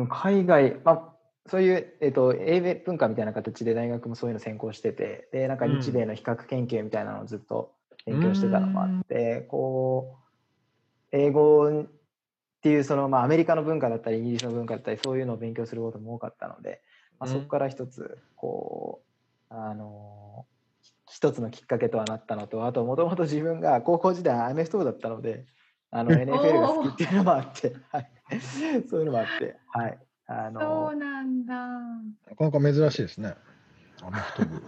海外、まあ、そういう、えっと英米文化みたいな形で大学もそういうの専攻しててでなんか日米の比較研究みたいなのをずっと勉強してたのもあって、こう英語っていうその、まあ、アメリカの文化だったりイギリスの文化だったりそういうのを勉強することも多かったので、まあ、うん。そこから一つこうあの一つのきっかけとはなったのとあともともと自分が高校時代アメフト部だったのであの <laughs> NFL が好きっていうのもあって、はい、<laughs> そういうのもあって、はい、あそのうなんだ。なかなか珍しいですね。アメフト部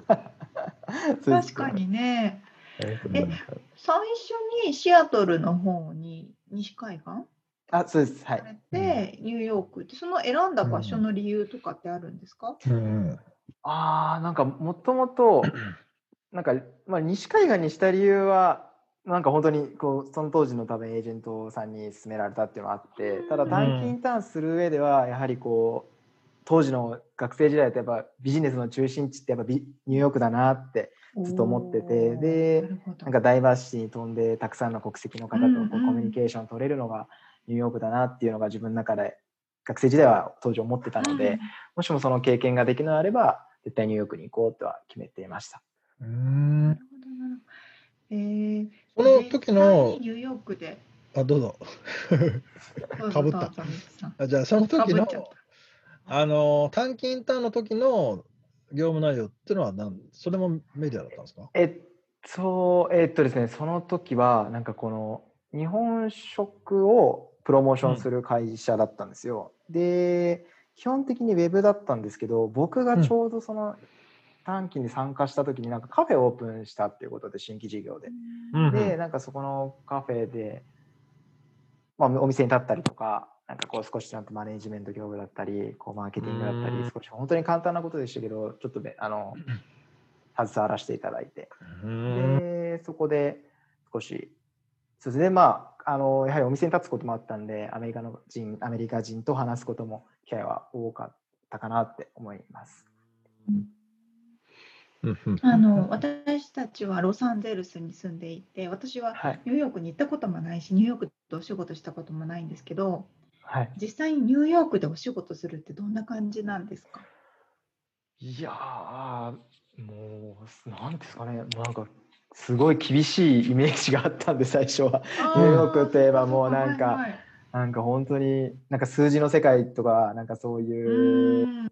そうです確かにね。え最初にシアトルの方に西海岸？あそうです。はい。されて、ニューヨークってその選んだ場所の理由とかってあるんですか？うんああ、なんかもともと、なんか、まあ、西海岸にした理由は、なんか本当にこうその当時の多分エージェントさんに勧められたっていうのがあってただ短期インターンする上ではやはりこう当時の学生時代ってやっぱビジネスの中心地ってやっぱビニューヨークだなってずっと思っててでなんかダイバーシティに飛んでたくさんの国籍の方とこうコミュニケーション取れるのがニューヨークだなっていうのが自分の中で学生時代は当時思ってたので、もしもその経験ができるのであれば絶対ニューヨークに行こうとは決めていました。うんなるほどなるほど。えー、その時のニューヨークで。あどうぞ。どうぞかぶった。あじゃあその時のあの短期インターンの時の業務内容っていうのは何それもメディアだったんですか？えっと、えっとですね、その時は、なんかこの、日本食をプロモーションする会社だったんですよ。で、基本的にウェブだったんですけど、僕がちょうどその短期に参加した時になんかカフェオープンしたっていうことで、新規事業で。うんで、なんかそこのカフェで、まあ、お店に立ったりとか、なんかこう少しちゃんとマネージメント業務だったり、こうマーケティングだったうんり、少し本当に簡単なことでしたけど、ちょっとべあの、携わらせていただいて。うんで、そこで少し、それでまあ、あの、やはりお店に立つこともあったんで、アメリカの人、アメリカ人と話すことも機会は多かったかなって思います。うんうんあの私たちはロサンゼルスに住んでいて私ははい。ニューヨークに行ったこともないしニューヨークでお仕事したこともないんですけどはい。実際にニューヨークでお仕事するってどんな感じなんですか？いやー、もう、なんですかね、なんか、すごい厳しいイメージがあったんで、最初は。ニューヨークといえばもうなんかはいはいなんか本当に、なんか数字の世界とか、なんかそういうう、ん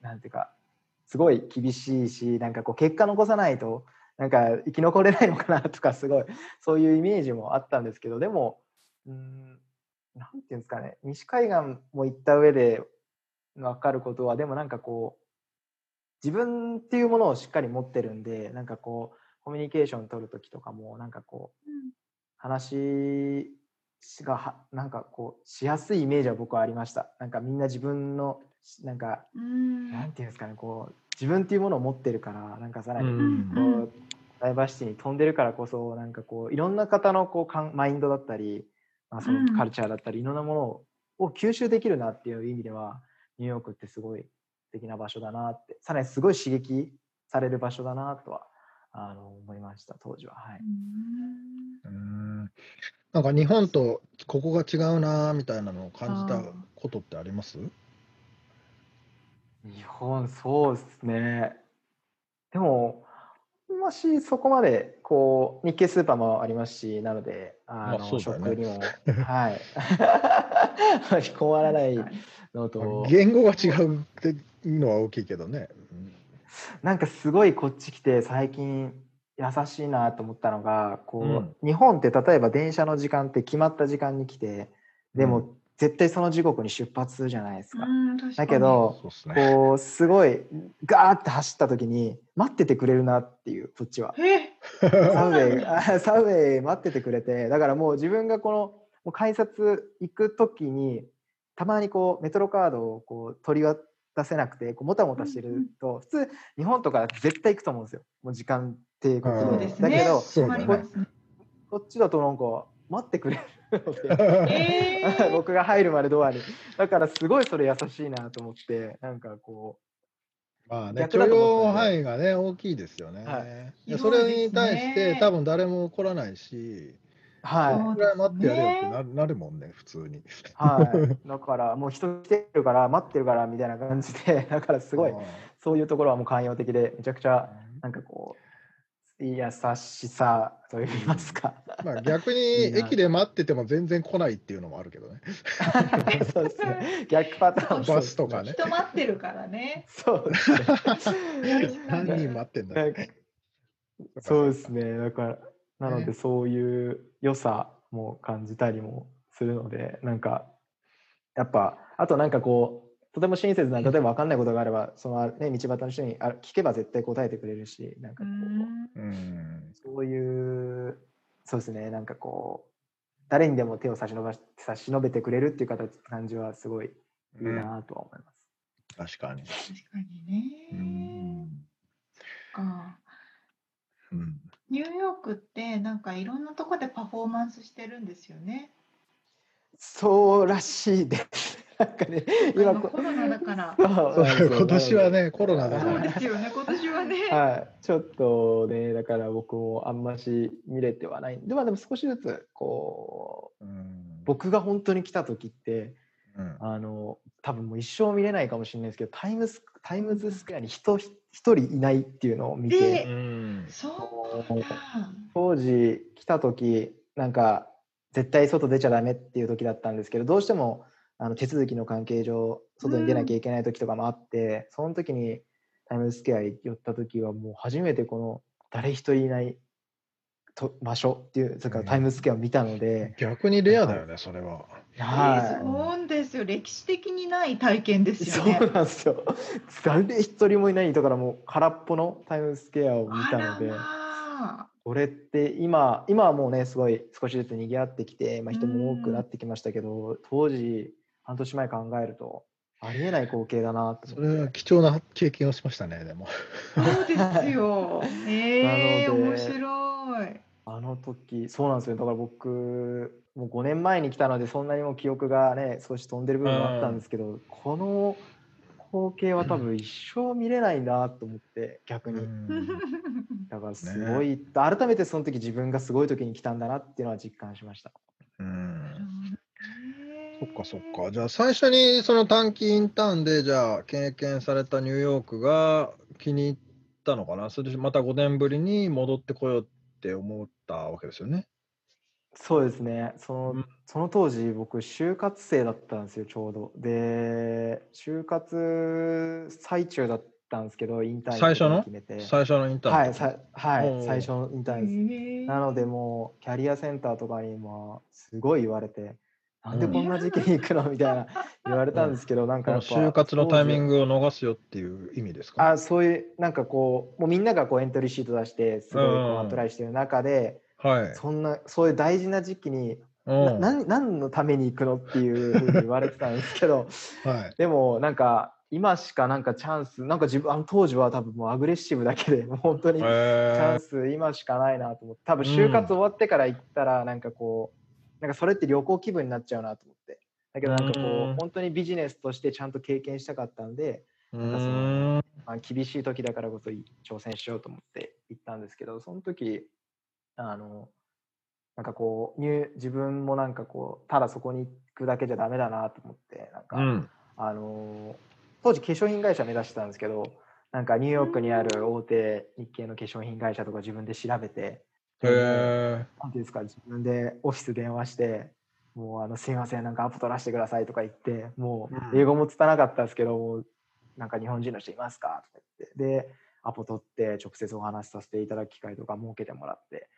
なんていうか、すごい厳しいし、なんかこう、結果残さないと、なんか生き残れないのかなとか、すごい、そういうイメージもあったんですけど、でも、うん、なんていうんですかね、西海岸も行った上で分かることは、でもなんかこう、自分っていうものをしっかり持ってるんで、なんかこう、コミュニケーション取るときとかも、なんかこう、話がはなんかこうしやすいイメージは僕はありました。なんかみんな自分のなんかうん。なんていうんですかねこう自分っていうものを持ってるからなんかさらにうん。こうダイバーシティに飛んでるからこそなんかこういろんな方のこうかんマインドだったり、まあ、そうん。のカルチャーだったりいろんなものをを吸収できるなっていう意味ではニューヨークってすごい素敵な場所だなってさらにすごい刺激される場所だなとはあの思いました当時は。はい、うん。なんか日本とここが違うなみたいなのを感じたことってあります？日本そうですね。でも、あんましそこまでこう日系スーパーもありますし、なので、あまあの、そうだよね食にも、<laughs> はい。<laughs> 困らないのと、言語が違うっていうのは大きいけどね。なんかすごいこっち来て最近優しいなと思ったのが、こう、うん日本って例えば電車の時間って決まった時間に来て、でも、う絶対その時刻に出発するじゃないですか。うん確かに。だけど、すね。こうすごいガーって走った時に待っててくれるなっていうこっちは。え？サウェイあサウェイ待っててくれてだからもう自分がこのもう改札行く時にたまにこうメトロカードをこう取り渡せなくてこうもたもたしてると、普通日本とか絶対行くと思うんですよ。もう時間帝国で。だけどそうだね。こっちだとなんか待ってくれる <laughs> えー <laughs> 僕が入るまでドアに。だからすごいそれ優しいなと思ってなんかこまあね、逆許容範囲がね、大きいですよね。はい。それに対して、多分誰も怒らないし、うはいそうこれは待ってやれよってななるもんね、普通に。はい、<laughs> だからもう人来てるから待ってるからみたいな感じで。だからすごいあそういうところはもう寛容的でめちゃくちゃなんかこう優しさといいますか。ーまあ、逆に <laughs> 駅で待ってても全然来ないっていうのもあるけどね。<laughs> そうですね。逆パターンバスとかね。人待ってるからね。そうですね。<laughs> 何人待ってんだそうですね。だからなのでねそういう良さも感じたりもするのでなんかやっぱあとなんかこうとても親切な例えば分かんないことがあればその、ね、道端の人にあ聞けば絶対答えてくれるしなんかうこう、んうん。そういうそうですねなんかこう誰にでも手を差し伸ばし差し伸べてくれるっていう形感じはすごいいいなとは思います。確かに。確かにねうんかうんニューヨークってなんかいろんなとこでパフォーマンスしてるんですよね。そうらしいです。なんかね今コロナだから。今年はね、コロナだそうから。ですよね。今年はね。はい、ちょっとね、だから僕もあんまし見れてはない。でもでも少しずつ、こう、うん僕が本当に来た時って、うんあの、多分もう一生見れないかもしれないですけど、タイムスタイムズスクエアに人一人いないっていうのを見えて、うんそうだ。当時来た時なんか絶対外出ちゃダメっていう時だったんですけどどうしてもあの手続きの関係上外に出なきゃいけない時とかもあって、その時にタイムズスクエアに寄った時はもう初めてこの誰一人いないと場所っていうそれからタイムズスクエアを見たので、逆にレアだよね、それは。はそうですよ。歴史的にない体験でい、すそうよね。なんですよ誰一人もいないだからもう空っぽのタイムズスクエアを見たので。あらまこれって今今はもうねすごい少しずつ賑わってきて、まあ、人も多くなってきましたけど当時半年前考えるとありえない光景だなとそ思って。れは貴重な経験をしましたね、でも。あそうですよ。<laughs> ええなので面白い。あの時そうなんですよだから僕もう5年前に来たのでそんなにも記憶がね少し飛んでる部分もあったんですけど、この光景は多分一生見れないなと思って逆に、うん。だからすごい、改めてその時自分がすごい時に来たんだなっていうのは実感しました。うんそっかそっか。じゃあ最初にその短期インターンでじゃあ経験されたニューヨークが気に入ったのかな？それでまた5年ぶりに戻ってこようって思ったわけですよね？そうですね。その,、うん。その当時僕就活生だったんですよちょうど。で就活最中だったんですけどインターン最初の？決めて。最初のインターンはいさはい最初のインターンです。なのでもうキャリアセンターとかにもすごい言われて、なんでこんな時期に行くの？みたいな言われたんですけど、なんかこのやっぱ就活のタイミンググを逃すよっていう意味ですか？あそういうなんかこうもうみんながこうエントリーシート出してすごいこううんアプライしてる中で、はい。そんなそういう大事な時期に、うん。な何何のために行くのっていうふうに言われてたんですけど <laughs> はい。でもなんか今しかなんかチャンスなんか自分あの当時は多分もうアグレッシブだけで <laughs> もう本当にチャえンス今しかないなと思って多分就活終わってから行ったらなんかこうなんかそれって旅行気分になっちゃうなと思って。だけどなんかこう本当にビジネスとしてちゃんと経験したかったんで、なんかその厳しい時だからこそい挑戦しようと思って行ったんですけどその時あのなんかこう自分もなんかこうただそこに行くだけじゃダメだなと思ってなんか、うん。あの当時化粧品会社目指してたんですけどなんかニューヨークにある大手日系の化粧品会社とか自分で調べて、へでえ。なんていうんですか自分でオフィス電話してもうあのすいませんなんかアポ取らせてくださいとか言ってもう英語も拙なかったですけどもうなんか日本人の人いますかとか言ってでアポ取って直接お話しさせていただく機会とか設けてもらって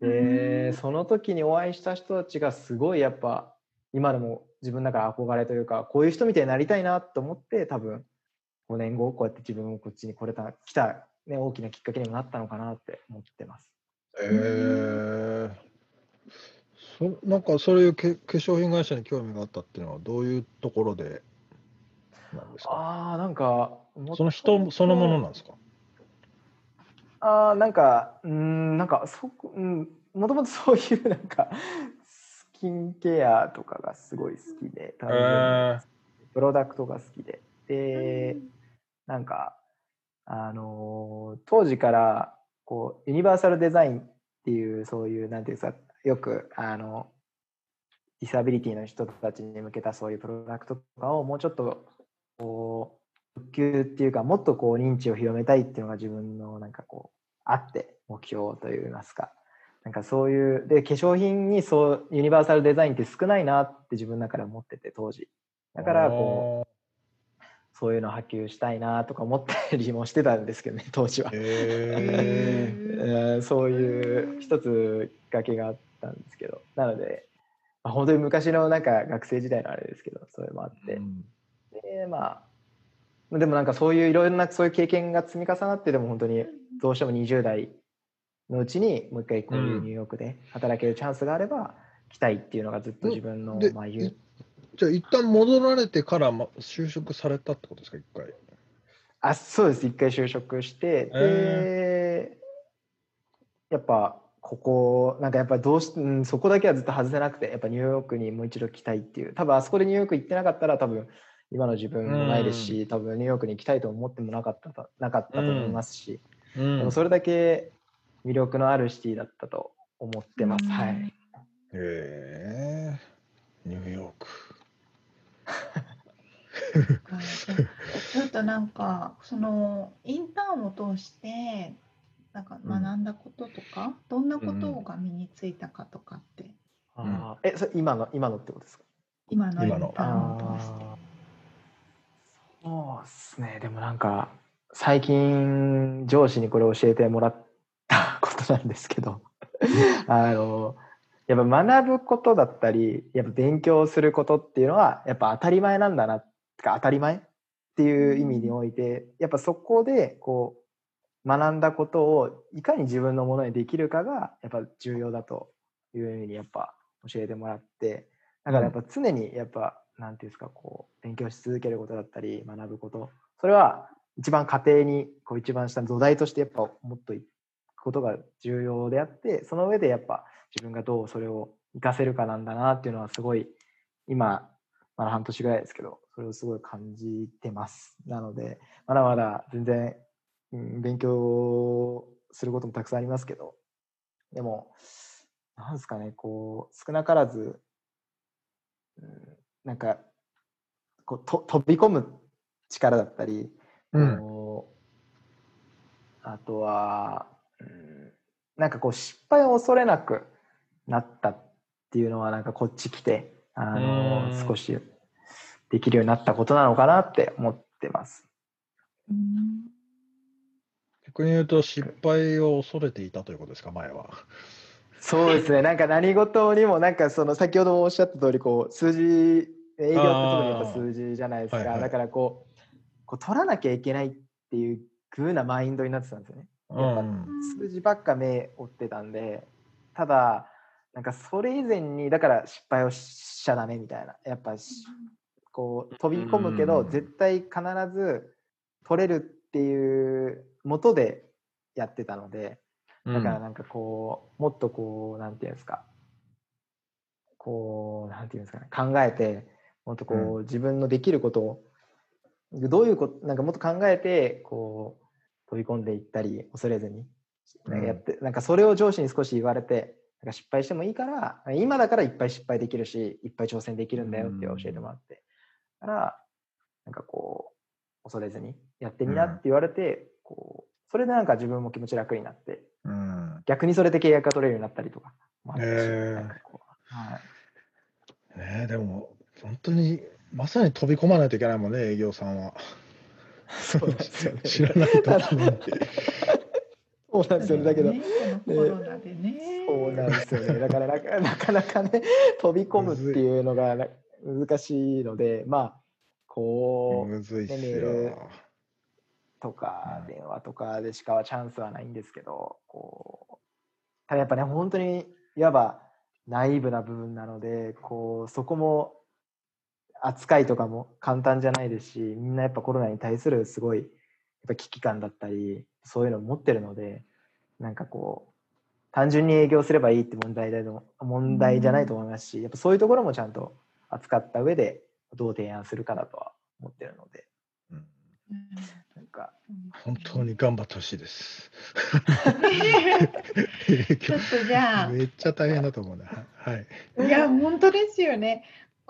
でその時にお会いした人たちがすごいやっぱ今でも自分の中で憧れというかこういう人みたいになりたいなと思って多分5年後こうやって自分もこっちに来れた来た、ね、大きなきっかけにもなったのかなって思ってます。へえ。そなんかそういうけ化粧品会社に興味があったっていうのはどういうところでなんですか？ああなんかその人そのものなんですか？ああなんかうーんなんかそこうんもともとそういうなんかスキンケアとかがすごい好きでえ。プロダクトが好きででなんかあのー当時からこうユニバーサルデザインっていうそういうなんていうかよくあのディサビリティの人たちに向けたそういうプロダクトとかをもうちょっとこう普及っていうかもっとこう認知を広めたいっていうのが自分のなんかこうあって目標といいますか。なんかそういうで化粧品にそうユニバーサルデザインって少ないなって自分の中で思ってて当時。だからこうそういうの波及したいなとか思ったりもしてたんですけどね当時は。え。えーそういう一つきっかけがあったんですけど。なので、まあ、本当に昔のなんか学生時代のあれですけどそれもあって、うん。でまあでもなんかそういういろいろなそういう経験が積み重なってでも本当にどうしても20代のうちにもう一回こういうニューヨークで働けるチャンスがあれば来たいっていうのがずっと自分のでまあ言うじゃあ一旦戻られてからま就職されたってことですか一回。あそうです。一回就職して、へでやっぱここなんかやっぱどうし、うん、そこだけはずっと外せなくてやっぱニューヨークにもう一度来たいっていう。多分あそこでニューヨーク行ってなかったら多分今の自分もないですし、多分ニューヨークに行きたいと思ってもなかったとなかったと思いますし、うでもん。それだけ魅力のあるシティだったと思ってます、はい。へえ。ニューヨーク。ちょっとなんかそのインターンを通してなんかうん。学んだこととか、どんなことが身についたかとかって。あーえそれ今の今のってことですか？今のイン今のターンを通して。そうですね。でもなんか最近上司にこれ教えてもらったことなんですけど。<laughs> あのやっぱ学ぶことだったりやっぱ勉強することっていうのはやっぱ当たり前なんだなか当たり前？っていう意味においてやっぱそこでこう学んだことをいかに自分のものにできるかがやっぱ重要だというふうにやっぱ教えてもらってだからやっぱ常にやっぱなんていうんですかこう勉強し続けることだったり学ぶこと。それは一番家庭にこう一番下の土台としてやっぱもっといくことが重要であってその上でやっぱ自分がどうそれを活かせるかなんだなっていうのはすごい今まだ半年ぐらいですけど、それをすごい感じてます。なので、まだまだ全然、うん、勉強することもたくさんありますけど、でも、なんですかね、こう、少なからず、うん、なんか、こうと飛び込む力だったり、うんあとは、うん、なんかこう失敗を恐れなくなったっていうのはなんかこっち来てあのうん少しできるようになったことなのかなって思ってます。逆に言うと失敗を恐れていたということですか、前は。そうですね、なんか何事にも、なんかその先ほどもおっしゃった通り、こう数字、営業って特にやっぱ数字じゃないですか、はいはいだからこう、こう取らなきゃいけないっていう風なマインドになってたんですよね。やっぱうん数字ばっか目追ってたんで、ただ、なんかそれ以前に、だから失敗をしちゃダメみたいな、やっぱしこう飛び込むけど、うん絶対必ず取れるっていう元でやってたので、だからなんかこう、もっとこう、なんていうんですか、こう、なんていうんですかね、考えて、もっとこう、自分のできることを、どういうこと、なんかもっと考えて、こう、飛び込んでいったり、恐れずに、なんかやって、なんかそれを上司に少し言われて、なんか失敗してもいいから、今だからいっぱい失敗できるし、いっぱい挑戦できるんだよって教えてもらって、だから、なんかこう、恐れずにやってみなって言われて、こう、それでなんか自分も気持ち楽になって、うん。逆にそれで契約が取れるようになったりとかもあったし、へー。なんかこうはい、ねえでも本当にまさに飛び込まないといけないもんね営業さんは。そうですよね。<laughs> 知らないとそうなんですよね。だけど、ねコロナでね。そうなんですよね。だからなか <laughs> なかなかね、飛び込むっていうのがな難しいので、まあ、こう、むずいっすねメールよ。とかうん電話とかでしかはチャンスはないんですけど、こう、ただやっぱね、本当にいわばナイーブな部分なので、こう、そこも扱いとかも簡単じゃないですし、みんなやっぱコロナに対するすごいやっぱ危機感だったり、そういうのを持ってるので、なんかこう、単純に営業すればいいって問題での問題じゃないと思いますし、やっぱそういうところもちゃんと扱った上でどう提案するかだとは思ってるので、うんなんか、本当に頑張ってほしいです。ちょっとじゃあ、めっちゃ大変だと思うね。はい。いや、本当ですよね。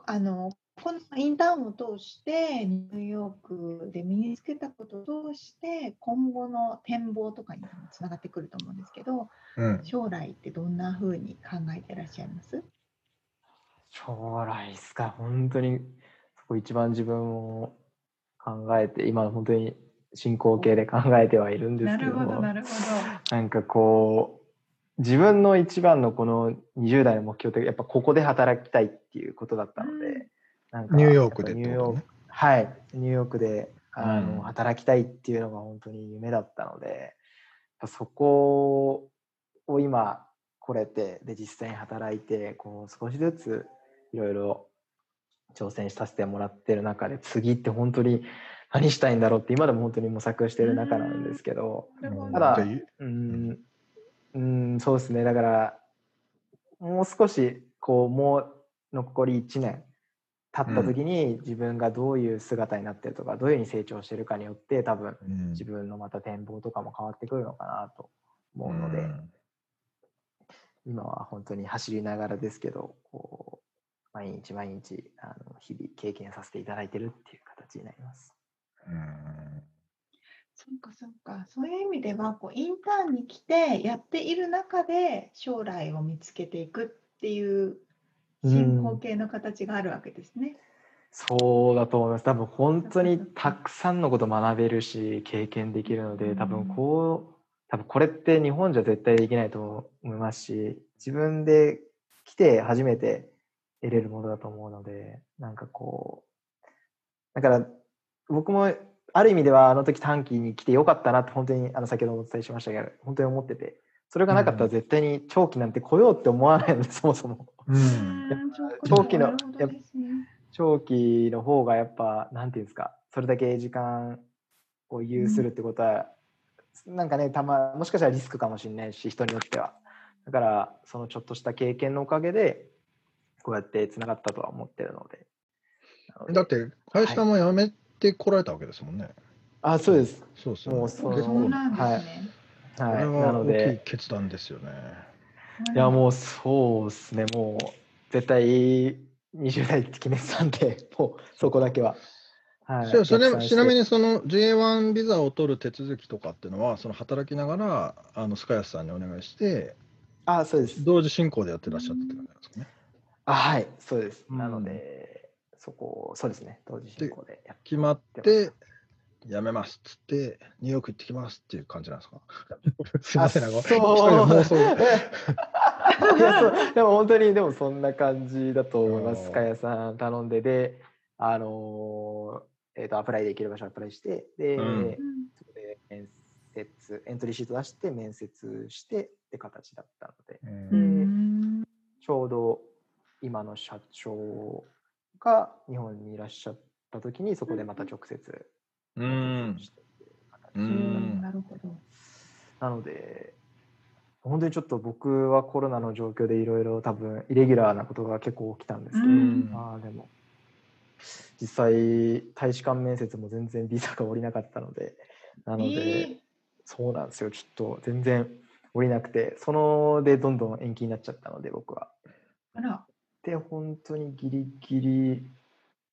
あの、このインターンを通して、ニューヨークで身につけたことを通して、今後の展望とかにもつながってくると思うんですけど、うん。将来ってどんな風に考えてらっしゃいます？将来ですか、本当にそこ一番自分を考えて、今本当に進行形で考えてはいるんですけども、るほなんかこう、自分の一番のこの20代の目標って、やっぱここで働きたいっていうことだったので、うんなんかニューヨークでニューヨーク。はい、ニューヨークであの、うん。働きたいっていうのが本当に夢だったので、そこを今来れて、で、実際に働いて、こう少しずついろいろ挑戦させてもらってる中で、次って本当に何したいんだろうって今でも本当に模索してる中なんですけど、なるほどただうん、うん、そうですね。だから、もう少し、こう、もう残り1年経った時に、自分がどういう姿になってるとか、どういうふうに成長してるかによって、多分、うん自分のまた展望とかも変わってくるのかなと思うので、うん今は本当に走りながらですけど、こう、毎日毎日、あの日々経験させていただいてるっていう形になります。うんそうかそうか。そういう意味ではこうインターンに来てやっている中で将来を見つけていくっていう進行形の形があるわけですね。そうだと思います。多分本当にたくさんのこと学べるし、経験できるので、多分こう、多分これって日本じゃ絶対できないと思いますし、自分で来て初めて得れるものだと思うので、なんかこう、だから僕もある意味ではあの時短期に来てよかったなって本当にあの先ほどもお伝えしましたけど、本当に思ってて、それがなかったら絶対に長期なんて来ようって思わないので、<laughs> そもそも。うんうん長期のね長期の方がやっぱなんていうんですかそれだけ時間を有するってことは、なんかねたまもしかしたらリスクかもしれないし人によってはだからそのちょっとした経験のおかげでこうやってつながったとは思ってるのでのでだって会社も辞めてこられたわけですもんね。あ、そうです。そうそう。もうそそうなんですね。こはい。なれは大きい決断ですよね。いや、もうそうですね、もう絶対20代って決めてたんで、<laughs> もうそこだけは。はい。それちなみにその J1 ビザを取る手続きとかっていうのは、その働きながらあのスカヤスさんにお願いして、あ、そうです。同時進行でやってらっしゃったって感じなんですかね。あ、はい、そうです。うんなので、そこ、そうですね、同時進行で決まって、辞めますっつって、ニューヨーク行ってきますっていう感じなんですか？<laughs> すいません、なんか、一そう。<laughs> いやそう。でも本当にでもそんな感じだと思います。かやさん頼んでで、あのーえーとアプライできる場所アプライして、で、うん。そこで面接、エントリーシート出して面接してって形だったので、うん。うん。ちょうど今の社長が日本にいらっしゃった時にそこでまた直接うんなるほど。なので、本当にちょっと僕はコロナの状況でいろいろ多分イレギュラーなことが結構起きたんですけど、うんまあでも、実際大使館面接も全然ビザが下りなかったので、なので、えーそうなんですよ、ちょっと全然降りなくて、そのでどんどん延期になっちゃったので、僕は。あら。で、本当にギリギリ、い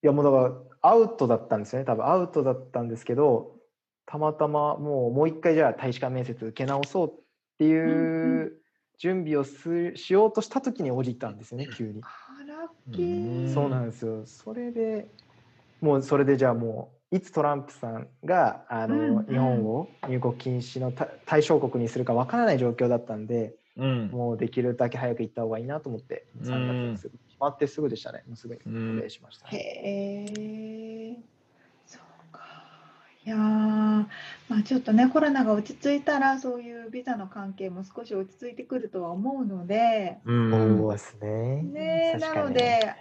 やもうだからアウトだったんですよね、多分アウトだったんですけど、たまたまもうもう一回じゃあ大使館面接受け直そうってうんいう準備をすしようとした時に降りたんですよね、急に。そうなんですよ。それでもうそれでじゃあもういつトランプさんがあの、うんうん日本を入国禁止のた対象国にするかわからない状況だったんで、うんもうできるだけ早く行った方がいいなと思って、うん3月にすぐ決まってすぐでしたね。もうすぐにうん渡米しました。へえ。いやーまあちょっとねコロナが落ち着いたらそういうビザの関係も少し落ち着いてくるとは思うので、うんそうですね。ねなので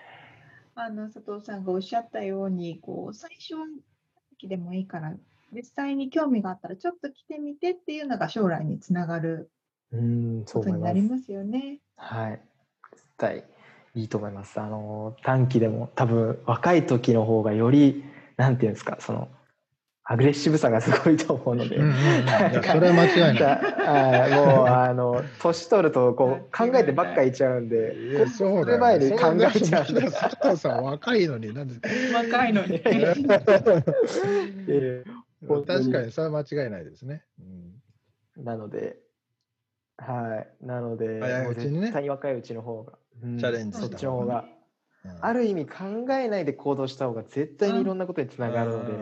あの佐藤さんがおっしゃったようにこう最初は時でもいいから実際に興味があったらちょっと来てみてっていうのが将来につながるうん、そこと。になりますよね。はい。絶対いいと思います。あの短期でも多分若い時の方がよりなんていうんですかそのアグレッシブさがすごいと思うので。それは間違いない。はい、もうあの年取るとこう考えてばっかりいちゃうんで、そうだよ、前に考えちゃう佐藤さん若いのになんで若いのに。え本当に確かにそれは間違いないですね。うんーなので、はい、なので、早いうちにね絶対に若いうちの方が、うんチャレンジそっちの方が、うんある意味考えないで行動した方が絶対にいろんなことにつながるので、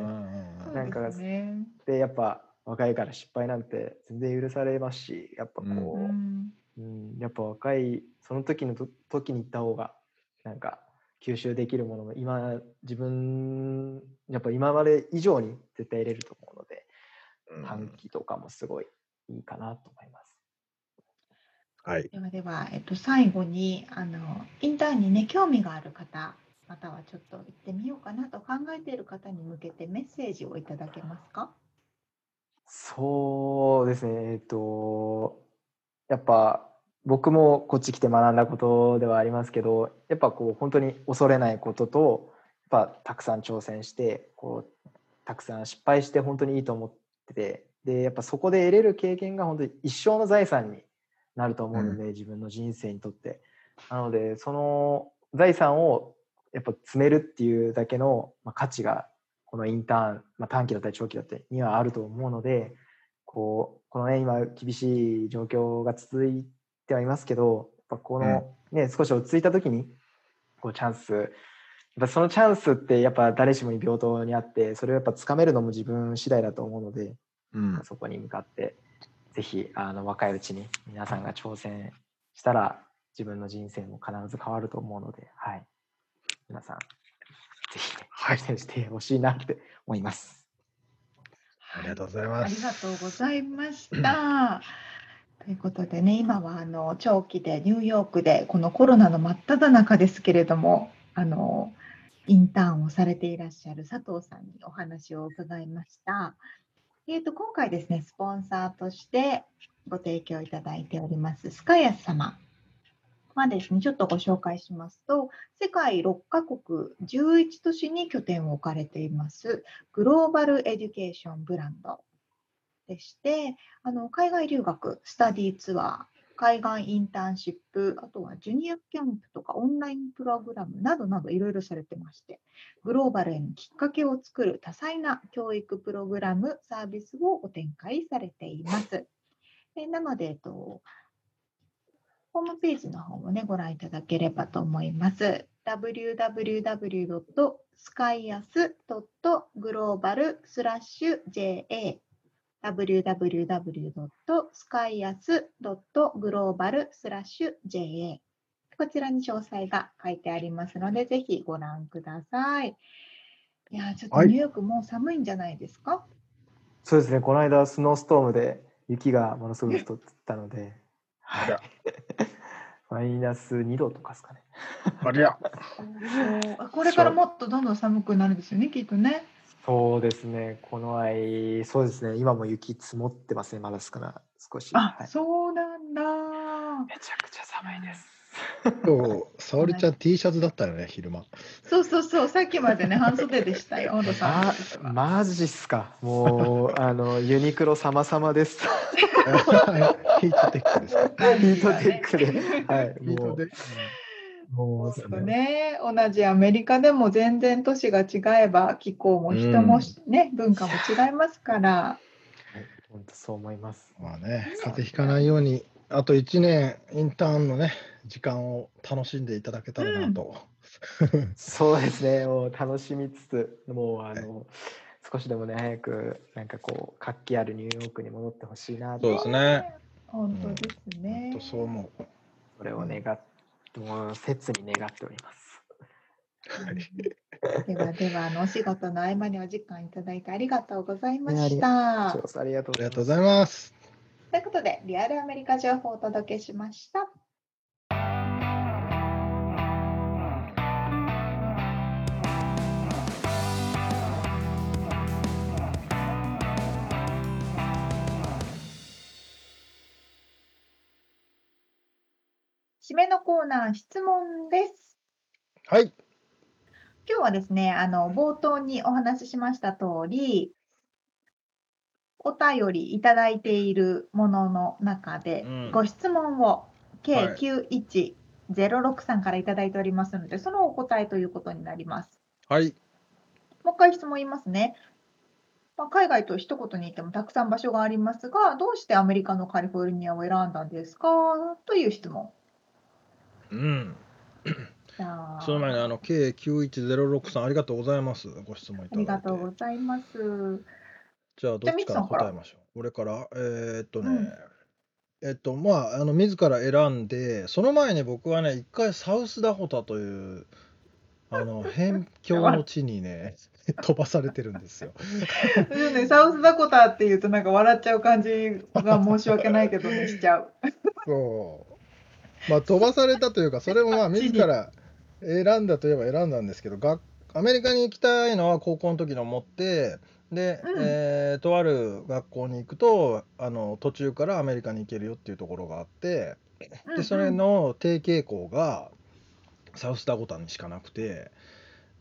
なんかですね。でやっぱ若いから失敗なんて全然許されますし、やっぱこう、うんうん、やっぱ若いその時のと時に行った方がなんか吸収できるものも今自分やっぱ今まで以上に絶対入れると思うので、うん短期とかもすごいいいかなと思います。はい。ではでは、えっと、最後にあのインターンにね興味がある方またはちょっと行ってみようかなと考えている方に向けてメッセージをいただけますか？そうですね、えっと、やっぱ僕もこっち来て学んだことではありますけど、やっぱこう本当に恐れないことと、やっぱたくさん挑戦して、こうたくさん失敗して本当にいいと思ってて、で、やっぱそこで得れる経験が本当に一生の財産になると思うので、自分の人生にとって。なので、その財産をやっぱ詰めるっていうだけの、まあ、価値がこのインターン、まあ、短期だったり長期だったりにはあると思うので、こう、このね、今厳しい状況が続いてはいますけど、やっぱこのね、少し落ち着いた時に、こうチャンス、やっぱそのチャンスってやっぱ誰しもに平等にあって、それをやっぱつかめるのも自分次第だと思うので、うん。そこに向かって、ぜひあの若いうちに皆さんが挑戦したら、自分の人生も必ず変わると思うので、はい。皆さん、ぜひね、はい挑戦してほしいなって思います。ありがとうございます。ありがとうございました。<clears throat> ということでね、今はあの長期でニューヨークでこのコロナの真っ只中ですけれども、あのインターンをされていらっしゃる佐藤さんにお話を伺いました。えー、と今回ですね、スポンサーとしてご提供いただいておりますスカイアス様。まあですね、ちょっとご紹介しますと、世界6カ国11都市に拠点を置かれています、グローバルエデュケーションブランドでして、あの海外留学、スタディツアー、海外インターンシップ、あとはジュニアキャンプとかオンラインプログラムなどなどいろいろされてまして、グローバルへのきっかけを作る多彩な教育プログラム、サービスをご展開されています。えなので、えっと、ホームページの方もね、ご覧いただければと思います。www.skyas.global スラッシュ JA www.skyas.global スラッシュ JA こちらに詳細が書いてありますので、ぜひご覧ください。いやー、ちょっとはい。ニューヨークもう寒いんじゃないですか、そうですね、この間スノーストームで雪がものすごく降ったので、ありゃ、マイナス2度とかですかね。ありゃ。あこれからもっとどんどん寒くなるんですよね、きっとね。そうですね、この間、そうですね、今も雪積もってますね、まだ少な少し。あ、はいそうなんだ。めちゃくちゃ寒いです。今日、沙織ちゃん T シャツだったよね、昼間。そうそうそう、さっきまでね、半袖でしたよ、小野さんあ、は。マジっすか。もう、あの、ユニクロ様々です。<laughs> ヒートテックですか？ヒートテックで。はい、ヒートもう、テック。もうちょっとね、同じアメリカでも全然都市が違えば気候も人もね、文化も違いますから。本当そう思います。まあね、風邪ひかないように、あと1年、インターンのね、時間を楽しんでいただけたらなと。そうですね、もう楽しみつつ、もうあの、少しでもね、早く、なんかこう、活気あるニューヨークに戻ってほしいなと、そうですね。本当ですね本。当そう思う。それを願って、もう切に願っております。ではでは、<laughs> あのお仕事の合間にお時間いただいてありがとうございました。ありがとうありございますがとうございます。ということで、リアルアメリカ情報をお届けしました。締めのコーナー、質問です。はい。今日はですね、あの冒頭にお話ししました通り、お便りいただいているものの中で、うんご質問を計はい9106さんからいただいておりますので、そのお答えということになります。はい。もう一回質問言いますね。まあ、海外と一言に言ってもたくさん場所がありますが、どうしてアメリカのカリフォルニアを選んだんですか？という質問。うん。その前に、あの、K9106 さん、ありがとうございます。ご質問いただいて。ありがとうございます。じゃあ、どっちからじゃあミツさんから答えましょう。俺から、えーっとね、うんえっと、まあ、あの、自ら選んで、その前に僕はね、一回サウスダコタという、あの、<laughs> 辺境の地にね、<laughs> 飛ばされてるんですよ。そうね、サウスダコタっていうとなんか笑っちゃう感じが申し訳ないけどね、しちゃう。そう。まあ、飛ばされたというか、それもまあ、<laughs> 自ら選んだといえば選んだんですけど、がアメリカに行きたいのは高校の時の思って、で、うん。えーとある学校に行くとあの途中からアメリカに行けるよっていうところがあってでそれの低傾向がサウスダコタにしかなくて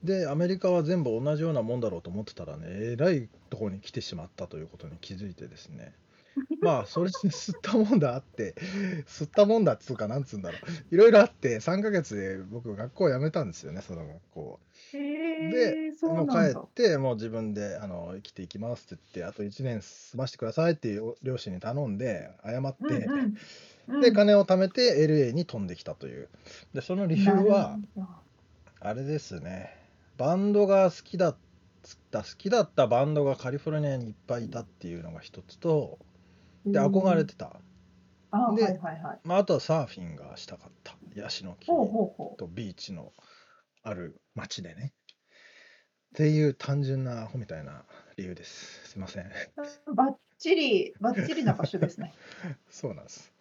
でアメリカは全部同じようなもんだろうと思ってたらねえらいところに来てしまったということに気づいてですね <laughs> まあそれで吸ったもんだあって吸ったもんだっつうかなんつうんだろう。いろいろあって3ヶ月で僕学校を辞めたんですよねその学校。へでもうん帰。ってもう自分であの生きていきますって言ってあと1年済ましてくださいっていう両親に頼んで謝って、うんうん。うん。で金を貯めて LA に飛んできたという。でその理由はあれですね。バンドが好きだった好きだったバンドがカリフォルニアにいっぱいいたっていうのが一つとで憧れてた、あ、ではいはいはい。まあ、あとはサーフィンがしたかった。ヤシの木ほうほうほとビーチのある町でね。っていう単純なアホみたいな理由です。すいません。う。バッチリ、バッチリな場所ですね。<laughs> そうなんです。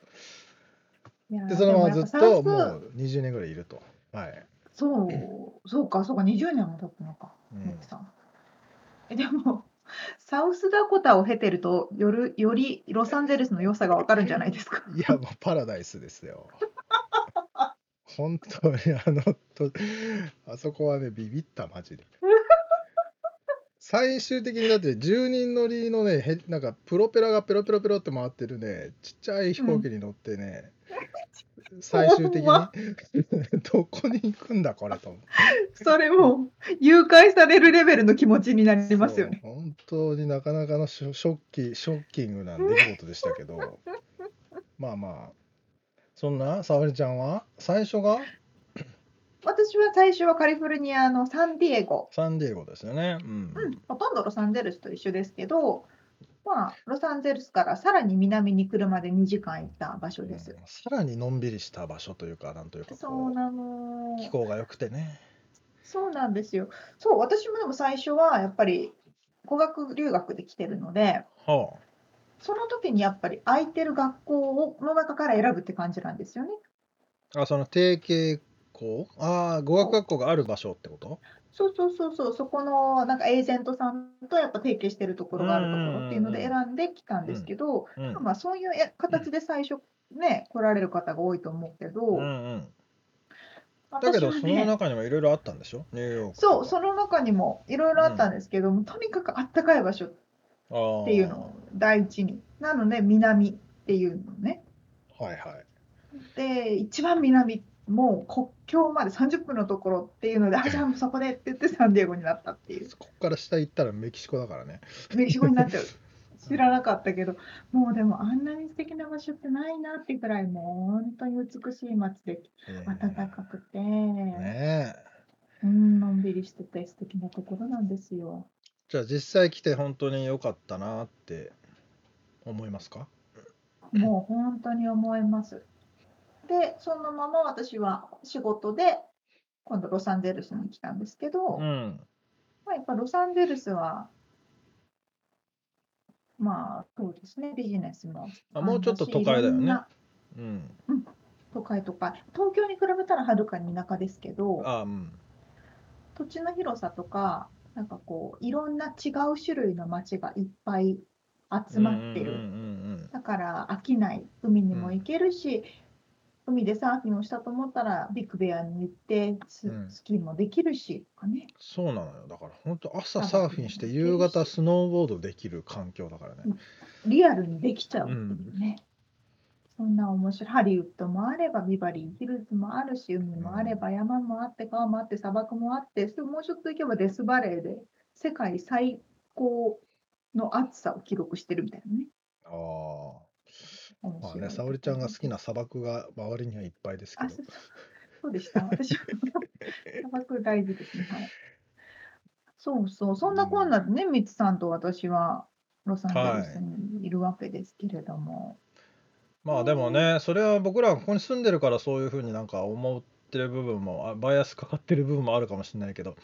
いやでそのままずっでもともう20年ぐらいいると。はい、そう、そうか、そうか、20年も経ったのか、うん。さん。え、でも、サウスダコタを経てると、よるよりロサンゼルスの良さがわかるんじゃないですか？いやもうパラダイスですよ。<laughs> 本当にあのとあそこはねビビったマジで。最終的にだって10人乗りのねへなんかプロペラがペロペロペロって回ってるねちっちゃい飛行機に乗ってね、最終的に。ま。<laughs> どこに行くんだこれと。それも誘拐されるレベルの気持ちになりますよね。本当になかなかのショショッキショッキングな出来事でしたけど。<laughs> まあまあそんな沙織ちゃんは最初が？私は最初はカリフォルニアのサンディエゴ、サンディエゴですよね。うん。うん、ほとんどロサンゼルスと一緒ですけど、まあ、ロサンゼルスからさらに南に来るまで2時間行った場所です。うんさらにのんびりした場所というか、なんというかこそうなのう、気候が良くてね。そうなんですよ。そう、私もでも最初はやっぱり語学留学で来てるので、はその時にやっぱり空いてる学校をの中から選ぶって感じなんですよね。あ。あ、その提携校？ああ、語学学校がある場所ってこと？そうそうそうそう、そこのなんかエージェントさんとやっぱ提携してるところがあるところっていうので選んできたんですけど、うん。まあそういうや形で最初ね、来られる方が多いと思うけど、うんうん。だけど、その中にもいろいろあったんでしょ？ニューヨーク。そう、その中にもいろいろあったんですけども、とにかくあったかい場所っていうのを第一に。なので、南っていうのね。はいはい。で、一番南、もう国境まで30分のところっていうので、あ、じゃあそこでって言ってサンディエゴになったっていう。ここから下行ったらメキシコだからね。メキシコになっちゃう。<laughs> 知らなかったけど、もうでもあんなに素敵な場所ってないなっていうくらい、もう本当に美しい街でえ暖かくて、ねえ。うん、のんびりしてて素敵なところなんですよ。じゃあ実際来て本当に良かったなって思いますか？もう本当に思います。で、そのまま私は仕事で今度ロサンゼルスに来たんですけど、うん。まあ、やっぱロサンゼルスは、まあそうですね、ビジネスもあもうちょっと都会だよねいろんなうん。都会都会。東京に比べたらはるかに田舎ですけど、あうん。土地の広さとか、なんかこう、いろんな違う種類の街がいっぱい集まってる。うんうんうんだから飽きない。海にも行けるし、海でサーフィンをしたと思ったら、ビッグベアに行ってス,、うんスキーもできるし、とかね。そうなのよ。だから本当朝サーフィンして夕方スノーボードできる環境だからね。リアルにできちゃうっていうね。そんな面白い。ハリウッドもあれば、ビバリーヒルズもあるし、海もあれば、山もあって、川もあって、砂漠もあって、それもうちょっと行けばデスバレーで世界最高の暑さを記録してるみたいなね。ああ。面まあね、沙織ちゃんが好きな砂漠が周りにはいっぱいですけどあそ。そうでした。私は <laughs> 砂漠大事ですね。はい。そうそう。そんなこんなでね、ミツさんと私はロサンゼルスにいるわけですけれども。まあでもね、それは僕らがここに住んでるからそういうふうになんか思ってる部分も、あバイアスかかってる部分もあるかもしれないけど、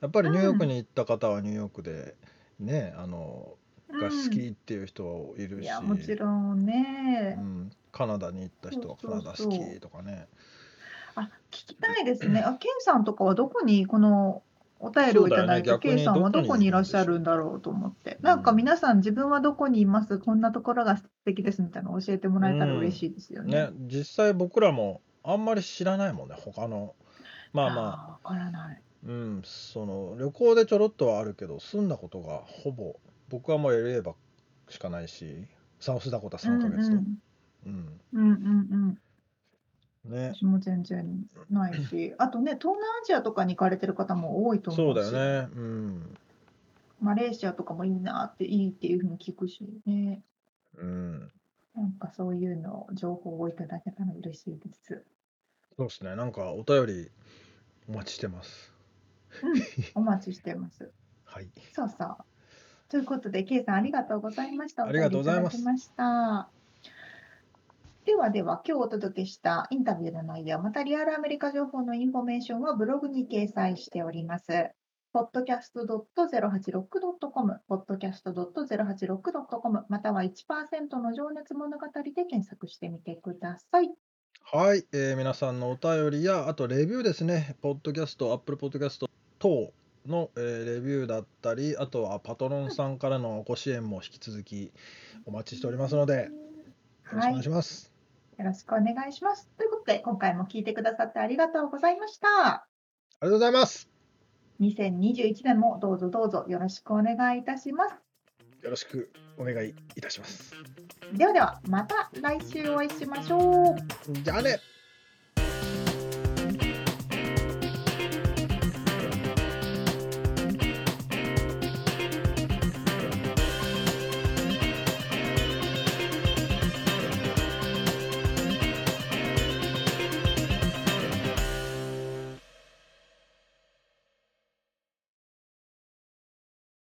やっぱりニューヨークに行った方はニューヨークで、ね、あの、が好きっていう人いるし、いや、もちろんねう。ん、カナダに行った人はカナダ好きとかね。あ、聞きたいですね。あ、ケンさんとかはどこにこのお便りをいただいて、そうだよねケンさんはどこにいらっしゃるんだろうと思って。うんなんか皆さん自分はどこにいます、こんなところが素敵ですみたいなのを教えてもらえたら嬉しいですよね。ね、実際僕らもあんまり知らないもんね、他の。まあまあ、あー、わからない。うん、その旅行でちょろっとはあるけど、住んだことがほぼ、僕はもう LA ばっしかないし、サウスダコタ3ヶ月と。うんうん、うんうんうんうん。ね、私も全然ないし、<laughs> あとね、東南アジアとかに行かれてる方も多いと思そううし、だよね。うん、マレーシアとかもいいなって、いいっていうふうに聞くしね。うん。なんかそういうの、情報をいただけたら嬉しいです。そうですね。なんかお便りお待ちしてます。お待ちしてます。<laughs> はい。そうそう。ということで、ケイさんありがとうございました。ありがとうございますました。ではでは、今日お届けしたインタビューの内容、またリアルアメリカ情報のインフォメーションはブログに掲載しております。podcast.086.com、podcast.086.com、または1%の情熱物語で検索してみてください。はい、えー皆さんのお便りや、あとレビューですね、ポッドキャスト、アップルポッドキャスト等の、えーレビューだったり、あとはパトロンさんからのご支援も引き続きお待ちしておりますので、よろしくお願いします。よろしくお願いします。ということで、今回も聞いてくださってありがとうございました。ありがとうございます。2021年もどうぞどうぞよろしくお願いいたします。よろしくお願いいたします。ではでは、また来週お会いしましょう。じゃあね。